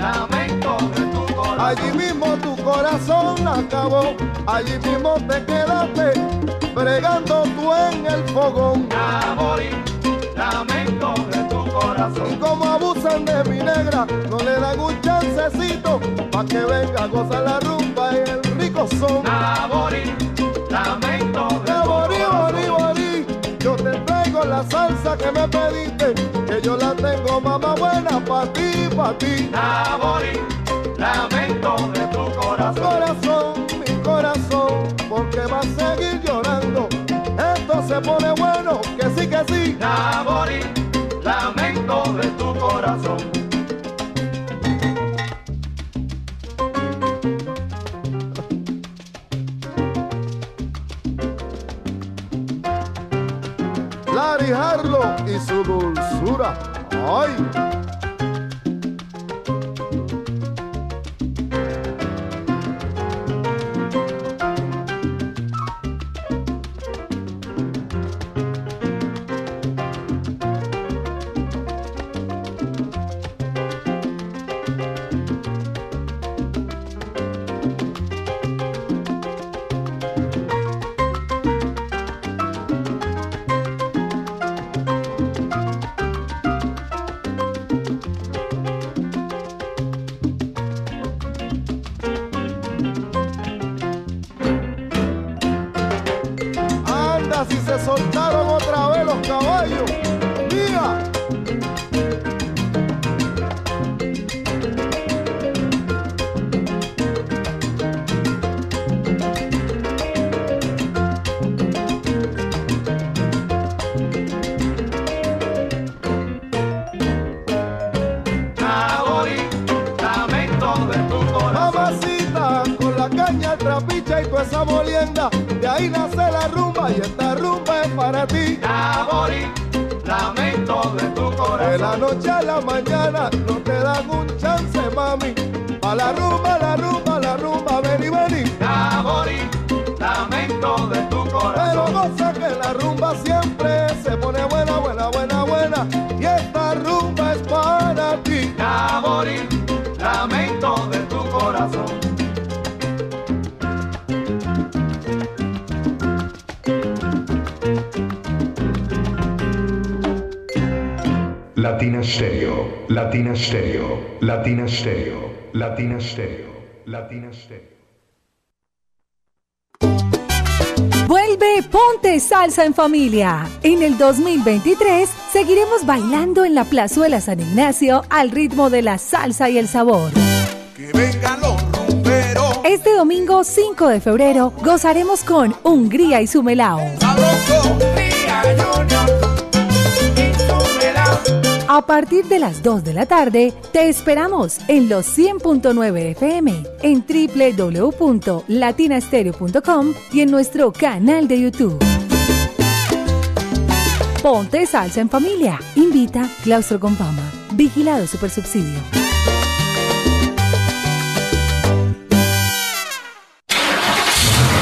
lamento de tu corazón. allí mismo tu corazón acabó. Allí mismo te quedaste bregando tú en el fogón. Naborí, lamento de tu corazón. Y como abusan de mi negra, no le dan un chancecito pa' que venga a gozar la rumba y el rico son. Naborí, lamento de Naborí, borí, yo te traigo la salsa que me pediste, que yo la tengo mamá buena pa' ti, pa' ti. Naborí, lamento de tu corazón. Corazón, mi corazón, porque va a seguir llorando. Esto se pone bueno, que sí, que sí. Naborí, lamento de tu corazón. Larry Harlow y su dulzura. ¡Ay! Latina Stereo, Latina Stereo, Latina Stereo. Vuelve Ponte Salsa en Familia. En el 2023 seguiremos bailando en la Plazuela San Ignacio al ritmo de la salsa y el sabor. Este domingo 5 de febrero gozaremos con Hungría y su melao. A partir de las 2 de la tarde, te esperamos en los 100.9 FM, en www.latinastereo.com y en nuestro canal de YouTube. Ponte salsa en familia. Invita Claustro con Fama. Vigilado Supersubsidio.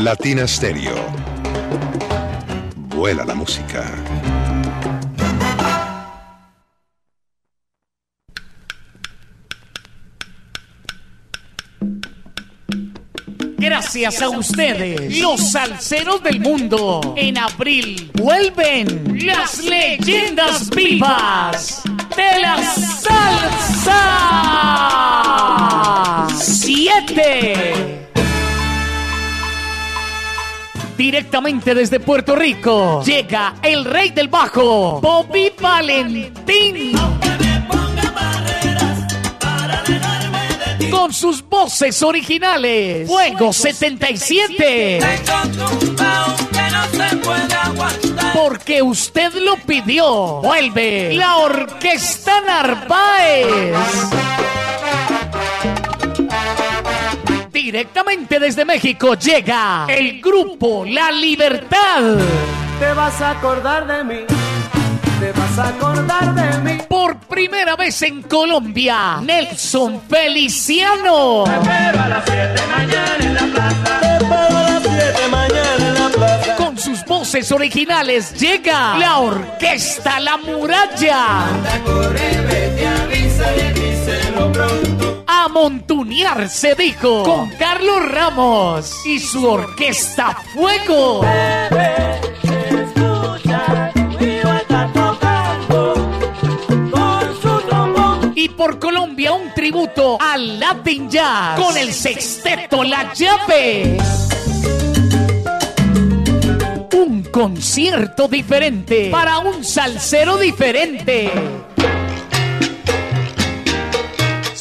Latina Stereo. Vuela la música. Gracias a ustedes, los salseros del mundo. En abril vuelven las leyendas vivas de la salsa. Siete. Directamente desde Puerto Rico llega el rey del bajo, Bobby Valentín. Con sus voces originales, Fuego 77. Porque usted lo pidió. Vuelve la Orquesta Narváez. Directamente desde México llega el grupo La Libertad. Te vas a acordar de mí. Te vas a acordar de mí. Por primera vez en Colombia, Nelson Feliciano. Pero a las 7 mañana en la plaza. Te espero a las 7 mañana en la plaza. Con sus voces originales llega la Orquesta La Muralla. Corre, vete, avisa y díselo pronto. A montunear se dijo con Carlos Ramos y su Orquesta Fuego. Y por Colombia un tributo al Latin Jazz con el sexteto La Llave. Un concierto diferente para un salsero diferente.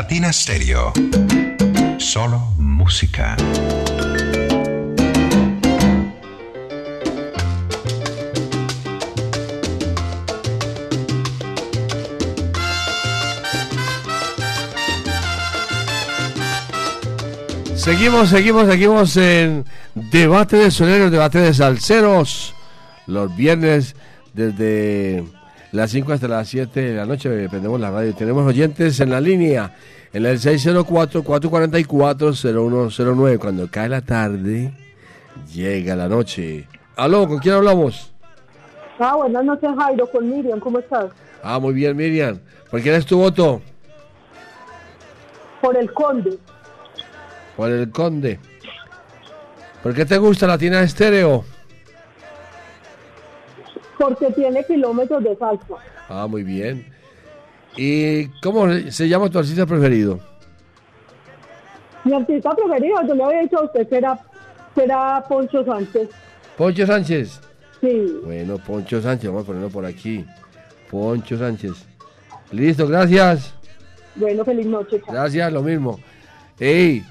Latina Stereo. Solo música. Seguimos, seguimos, seguimos en Debate de Soneros, Debate de Salseros. Los viernes desde las 5 hasta las 7 de la noche prendemos la radio. Tenemos oyentes en la línea, en el 604-444-0109. Cuando cae la tarde, Llega la noche. Aló, ¿con quién hablamos? Ah, buenas noches, Jairo, con Miriam, ¿cómo estás? Ah, muy bien, Miriam. ¿Por quién es tu voto? Por el Conde. Por el Conde. ¿Por qué te gusta Latina Estéreo? Porque tiene kilómetros de salsa. Ah, muy bien. ¿Y cómo se llama tu artista preferido? Mi artista preferido, yo le había dicho a usted que era, que era Poncho Sánchez. Poncho Sánchez. Sí. Bueno, Poncho Sánchez, vamos a ponerlo por aquí. Poncho Sánchez. Listo, gracias. Bueno, feliz noche. chao. Gracias, lo mismo. Ey,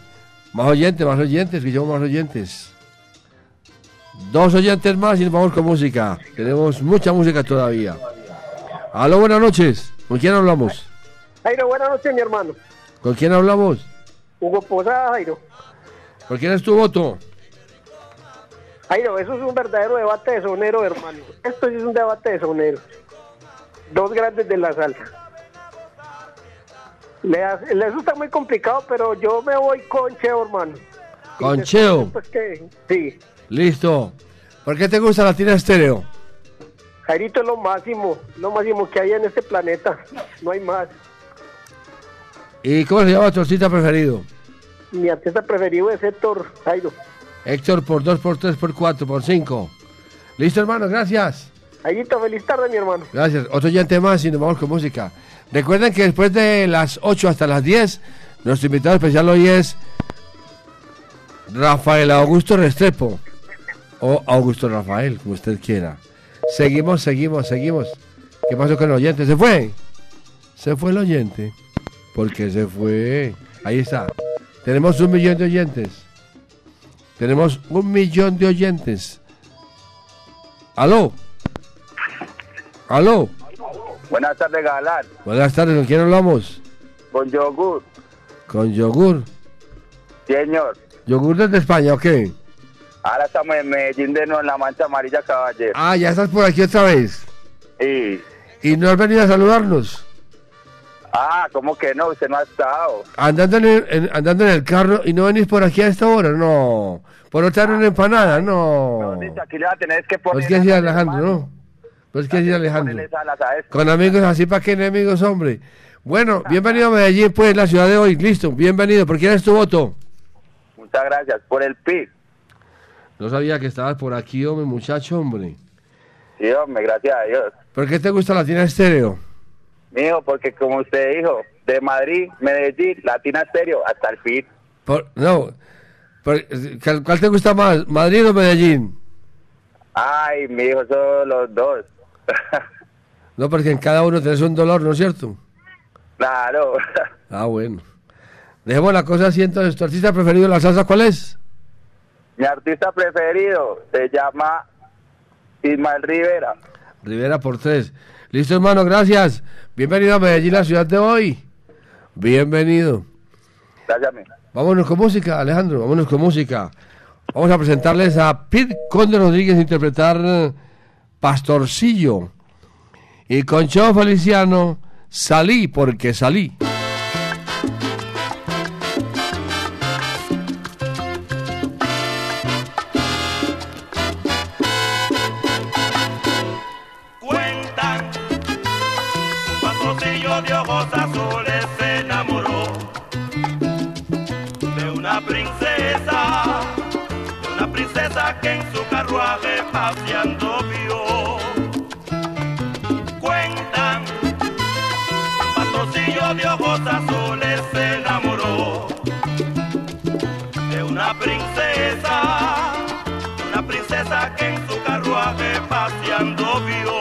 más oyentes, más oyentes, que más oyentes. Dos oyentes más y nos vamos con música. Tenemos mucha música todavía. Aló, buenas noches. ¿Con quién hablamos? Jairo, buenas noches, mi hermano. ¿Con quién hablamos? Hugo Posada, Jairo. ¿Por quién es tu voto? Jairo, eso es un verdadero debate de sonero, hermano. Esto sí es un debate de sonero. Dos grandes de la salsa. Le eso está muy complicado, pero yo me voy con Cheo, hermano. Con Cheo. pues, que- sí. Listo. ¿Por qué te gusta Latina Estéreo? Jairito es lo máximo, lo máximo que hay en este planeta. No hay más. ¿Y cómo se llama tu artista preferido? Mi artista preferido es Héctor Jairo. Héctor por 2, por 3, por 4, por 5. Listo, hermano, gracias. Jairito, feliz tarde, mi hermano. Gracias. Otro oyente más y nos vamos con música. Recuerden que después de las 8 hasta las 10, nuestro invitado especial hoy es Rafael Augusto Restrepo. O Augusto Rafael, como usted quiera. Seguimos, seguimos, seguimos. ¿Qué pasó con el oyente? ¿Se fue? Se fue el oyente. ¿Por qué se fue? Ahí está. Tenemos un millón de oyentes. Tenemos un millón de oyentes. ¿Aló? ¿Aló? Buenas tardes, Galán. Buenas tardes, ¿con quién hablamos? Con yogur. Con yogur. Señor. ¿Yogur desde España o qué? Ahora estamos en Medellín de nuevo en la mancha amarilla, caballero. Ah, ya estás por aquí otra vez. Y, ¿Y no has venido a saludarnos? ah, ¿cómo que no? Usted no ha estado. Andando en el, en- andando en el carro y no venís por aquí a esta hora, no. Por no traer una empanada, no. Dice, Aquí le va a tener que poner... que decir Alejandro, ¿no? Pues que decir Alejandro. ponerle salas a esto. Con amigos así, ¿para qué enemigos, hombre? Bueno, bienvenido a Medellín, pues, la ciudad de hoy. Listo, bienvenido. ¿Por quién es tu voto? Muchas gracias por el PIB. No sabía que estabas por aquí, hombre, muchacho, hombre. Sí, hombre, gracias a Dios. ¿Por qué te gusta Latina Estéreo? Mijo, porque como usted dijo, de Madrid, Medellín, Latina Estéreo, hasta el fin. Por- no, por- ¿cuál te gusta más, Madrid o Medellín? Ay, mi hijo, son los dos. No, porque en cada uno tenés un dolor, ¿no es cierto? Claro. Ah, bueno. Dejemos la cosa así, entonces, ¿tu artista preferido de la salsa cuál es? Mi artista preferido se llama Ismael Rivera. Rivera por tres. Listo, hermano, gracias. Bienvenido a Medellín, la ciudad de hoy. Bienvenido. Gracias. Vámonos con música, Alejandro, vámonos con música. Vamos a presentarles a Pete Conde Rodríguez a interpretar Pastorcillo. Y con Cheo Feliciano, salí porque salí. Paseando vio. Cuentan, patrocillo de ojos azules se enamoró de una princesa, una princesa que en su carruaje paseando vio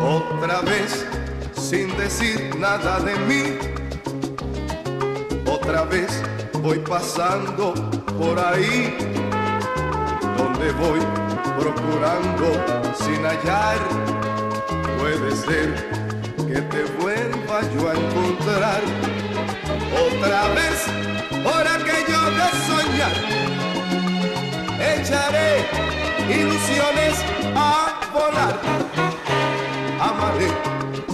Otra vez sin decir nada de mí, otra vez voy pasando por ahí, donde voy procurando sin hallar, puede ser que te vuelva yo a encontrar otra vez, hora que yo de soñar echaré ilusiones a volar. Amaré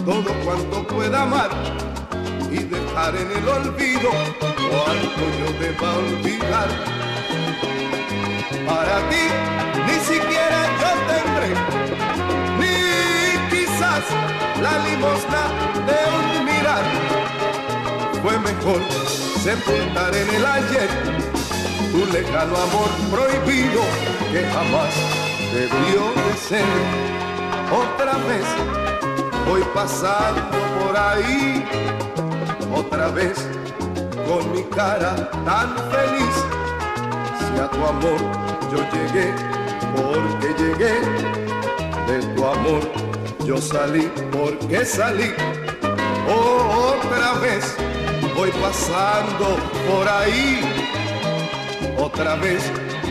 todo cuanto pueda amar y dejar en el olvido cuanto yo deba olvidar. Para ti ni siquiera yo tendré, ni quizás la limosna de un mirar. Fue mejor sepultar en el ayer tu lejano amor prohibido que jamás debió de ser. Otra vez voy pasando por ahí, otra vez con mi cara tan feliz. Si a tu amor yo llegué, porque llegué, de tu amor yo salí, porque salí. Oh, otra vez voy pasando por ahí, otra vez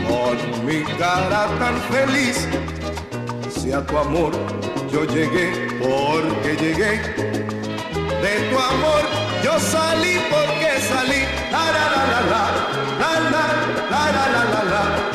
con mi cara tan feliz. Si a tu amor yo llegué, porque llegué, de tu amor yo salí porque salí. La la la la la, la la la la la la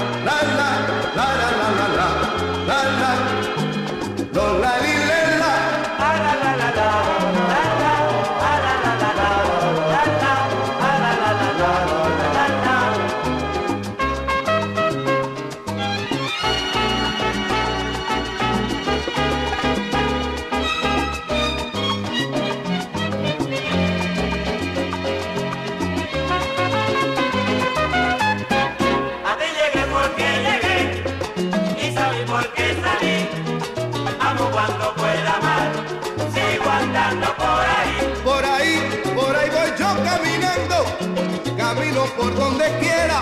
por donde quiera.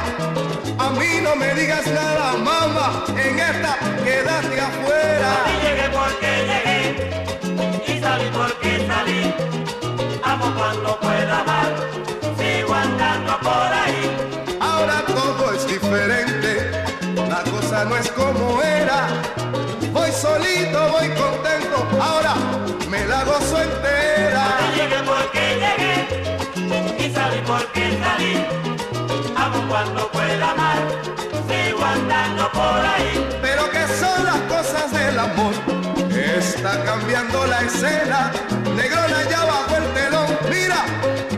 A mí no me digas nada, mamá, en esta quédate afuera. A ti llegué porque llegué y salí porque salí. Amo cuando pueda amar, sigo andando por ahí. Ahora todo es diferente, la cosa no es como era. Voy solito, voy contento, ahora me la gozo entera. A ti llegué porque llegué y salí porque salí. Amo cuando pueda amar, sigo andando por ahí. Pero que son las cosas del amor, está cambiando la escena. Negrona ya bajo el telón, mira,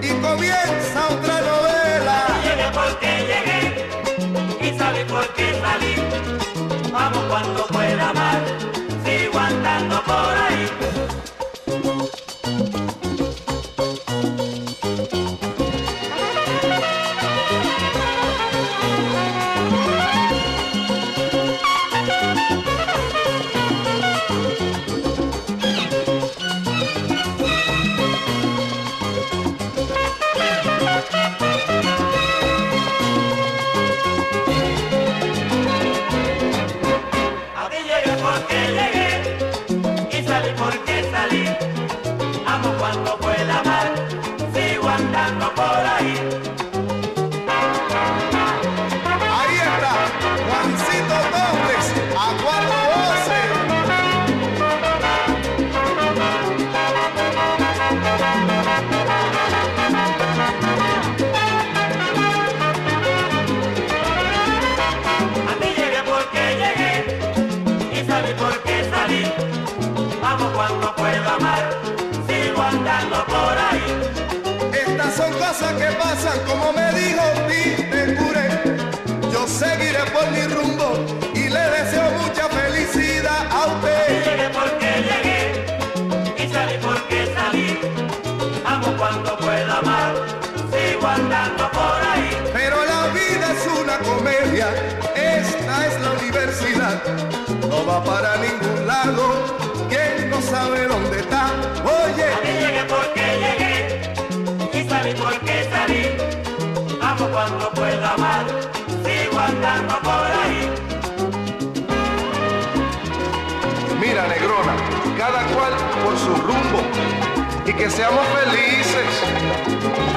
y comienza otra novela. Llegué porque llegué y salí porque salí. Amo cuando pasan, como me dijo Tite Curé. Yo seguiré por mi rumbo y le deseo mucha felicidad a usted. Llegué porque llegué y salí porque salí. Amo cuando puedo amar, sigo andando por ahí. Pero la vida es una comedia, esta es la universidad. No va para ningún lado, ¿quién no sabe dónde está? Oye, A ti llegué porque llegué salí porque salí. Amo cuando puedo amar, sigo andando por ahí. mira negrona, cada cual por su rumbo y que seamos felices.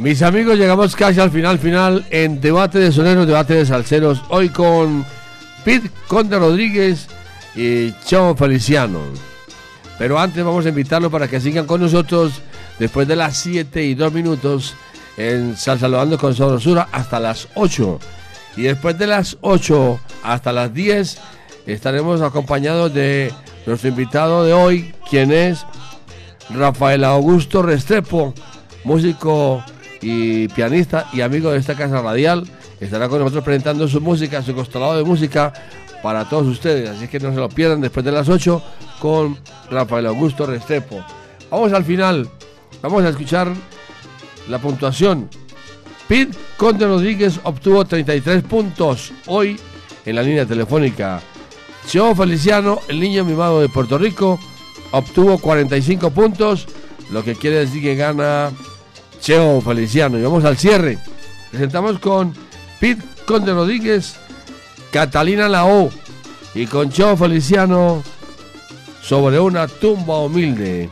Mis amigos, llegamos casi al final, final en debate de soneros, debate de salseros. Hoy con Pete Conde Rodríguez y Chavo Feliciano. Pero antes vamos a invitarlos para que sigan con nosotros después de las 7 y 2 minutos en Salsaludando con Sabrosura hasta las 8. Y después de las 8 hasta las 10 estaremos acompañados de nuestro invitado de hoy, quien es Rafael Augusto Restrepo, músico y pianista y amigo de esta casa radial. Estará con nosotros presentando su música, su costalado de música para todos ustedes. Así que no se lo pierdan después de las 8 con Rafael Augusto Restrepo. Vamos al final. Vamos a escuchar la puntuación. Pete Conde Rodríguez obtuvo 33 puntos hoy en la línea telefónica. Cheo Feliciano, el niño mimado de Puerto Rico, obtuvo 45 puntos, lo que quiere decir que gana Cheo Feliciano. Y vamos al cierre. Presentamos con Pete Conde Rodríguez, Catalina Lao y con Cheo Feliciano sobre una tumba humilde.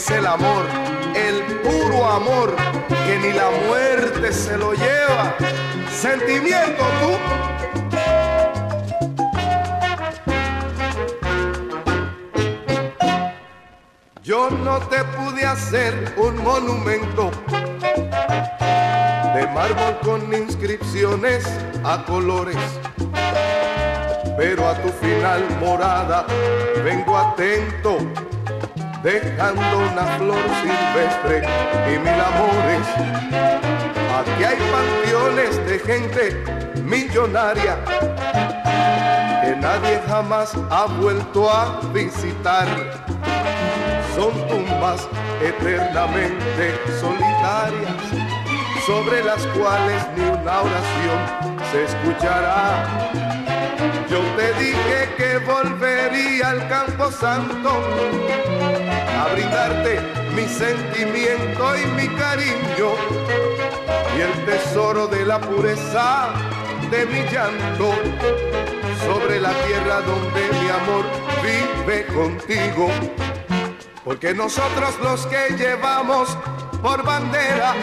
Es el amor, el puro amor, que ni la muerte se lo lleva. Sentimiento, tú. Yo no te pude hacer un monumento de mármol con inscripciones a colores, pero a tu final morada vengo atento, dejando una flor silvestre y mil amores. Aquí hay panteones de gente millonaria que nadie jamás ha vuelto a visitar son tumbas eternamente solitarias, sobre las cuales ni una oración se escuchará. Yo te dije que volvería al campo santo a brindarte mi sentimiento y mi cariño y el tesoro de la pureza de mi llanto sobre la tierra donde mi amor vive contigo. Porque nosotros los que llevamos por bandera,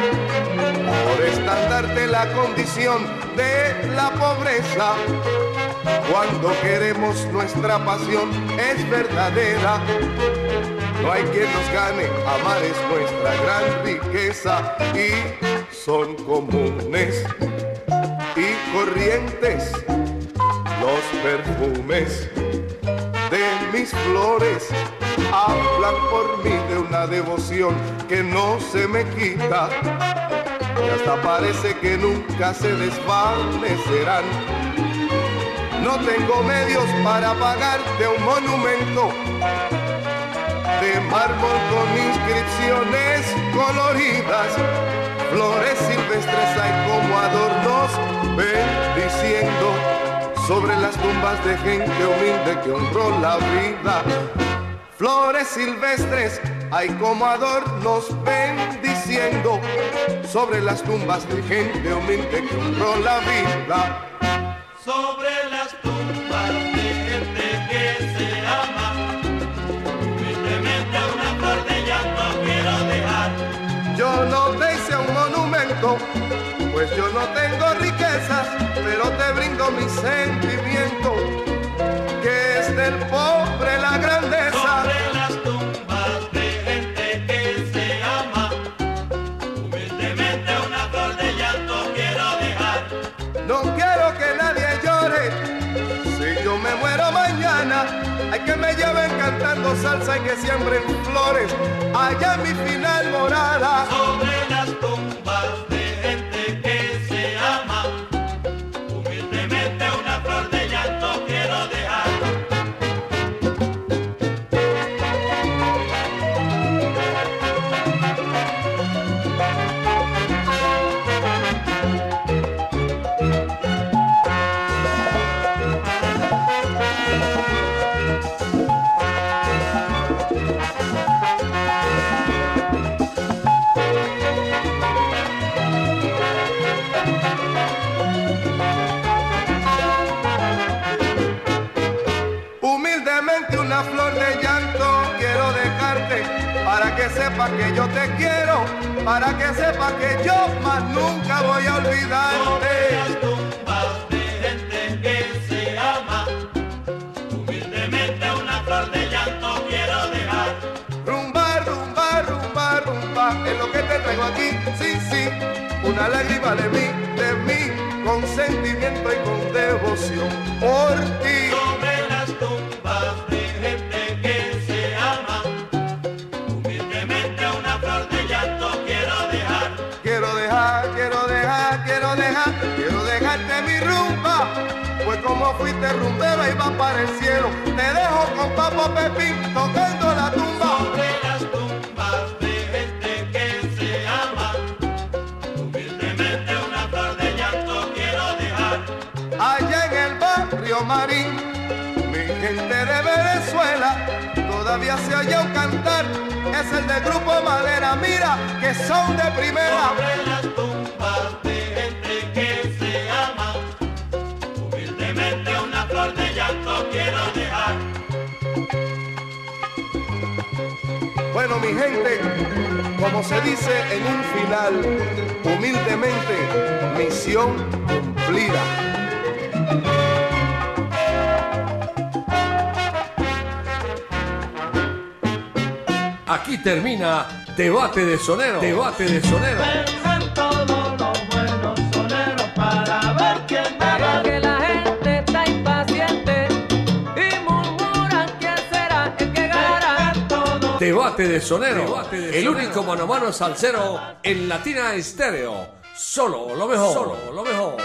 por estandarte la condición de la pobreza, cuando queremos nuestra pasión es verdadera. No hay quien nos gane, amar es nuestra gran riqueza y son comunes y corrientes los perfumes de mis flores hablan por mí de una devoción que no se me quita y hasta parece que nunca se desvanecerán. No tengo medios para pagarte un monumento de mármol con inscripciones coloridas, flores silvestres hay como adornos bendiciendo sobre las tumbas de gente humilde que honró la vida. Flores silvestres hay como adornos bendiciendo sobre las tumbas de gente humilde que honró la vida. Sobre las tumbas de gente que se ama. Humildemente una flor de llanto quiero dejar. Yo no te hice un monumento, pues yo no tengo riquezas, pero te brindo mi sentimiento, que es del pobre salsa y que siembren flores, allá mi final morada. Sobre las sepa que yo te quiero, para que sepa que yo más nunca voy a olvidarte. tumbas de gente que se ama. Humildemente una flor de llanto quiero dejar. Rumba, rumba, rumba, rumba, es lo que te traigo aquí, sí, sí, una lágrima de mí, de mí, con sentimiento y con devoción por ti. Fuiste rumbera y va para el cielo, te dejo con Papo Pepín tocando la tumba. Sobre las tumbas de gente que se ama. Humildemente una flor de llanto quiero dejar. Allá en el barrio Marín, mi gente de Venezuela, todavía se un cantar, es el del grupo Madera, mira que son de primera. Sobre las tumbas Bueno, mi gente, como se dice en un final, humildemente, misión cumplida. Aquí termina Debate de Sonero. Debate de Sonero. Debate de Sonero. el único mano a mano salsero en Latina Estéreo. Solo lo mejor. Solo lo mejor.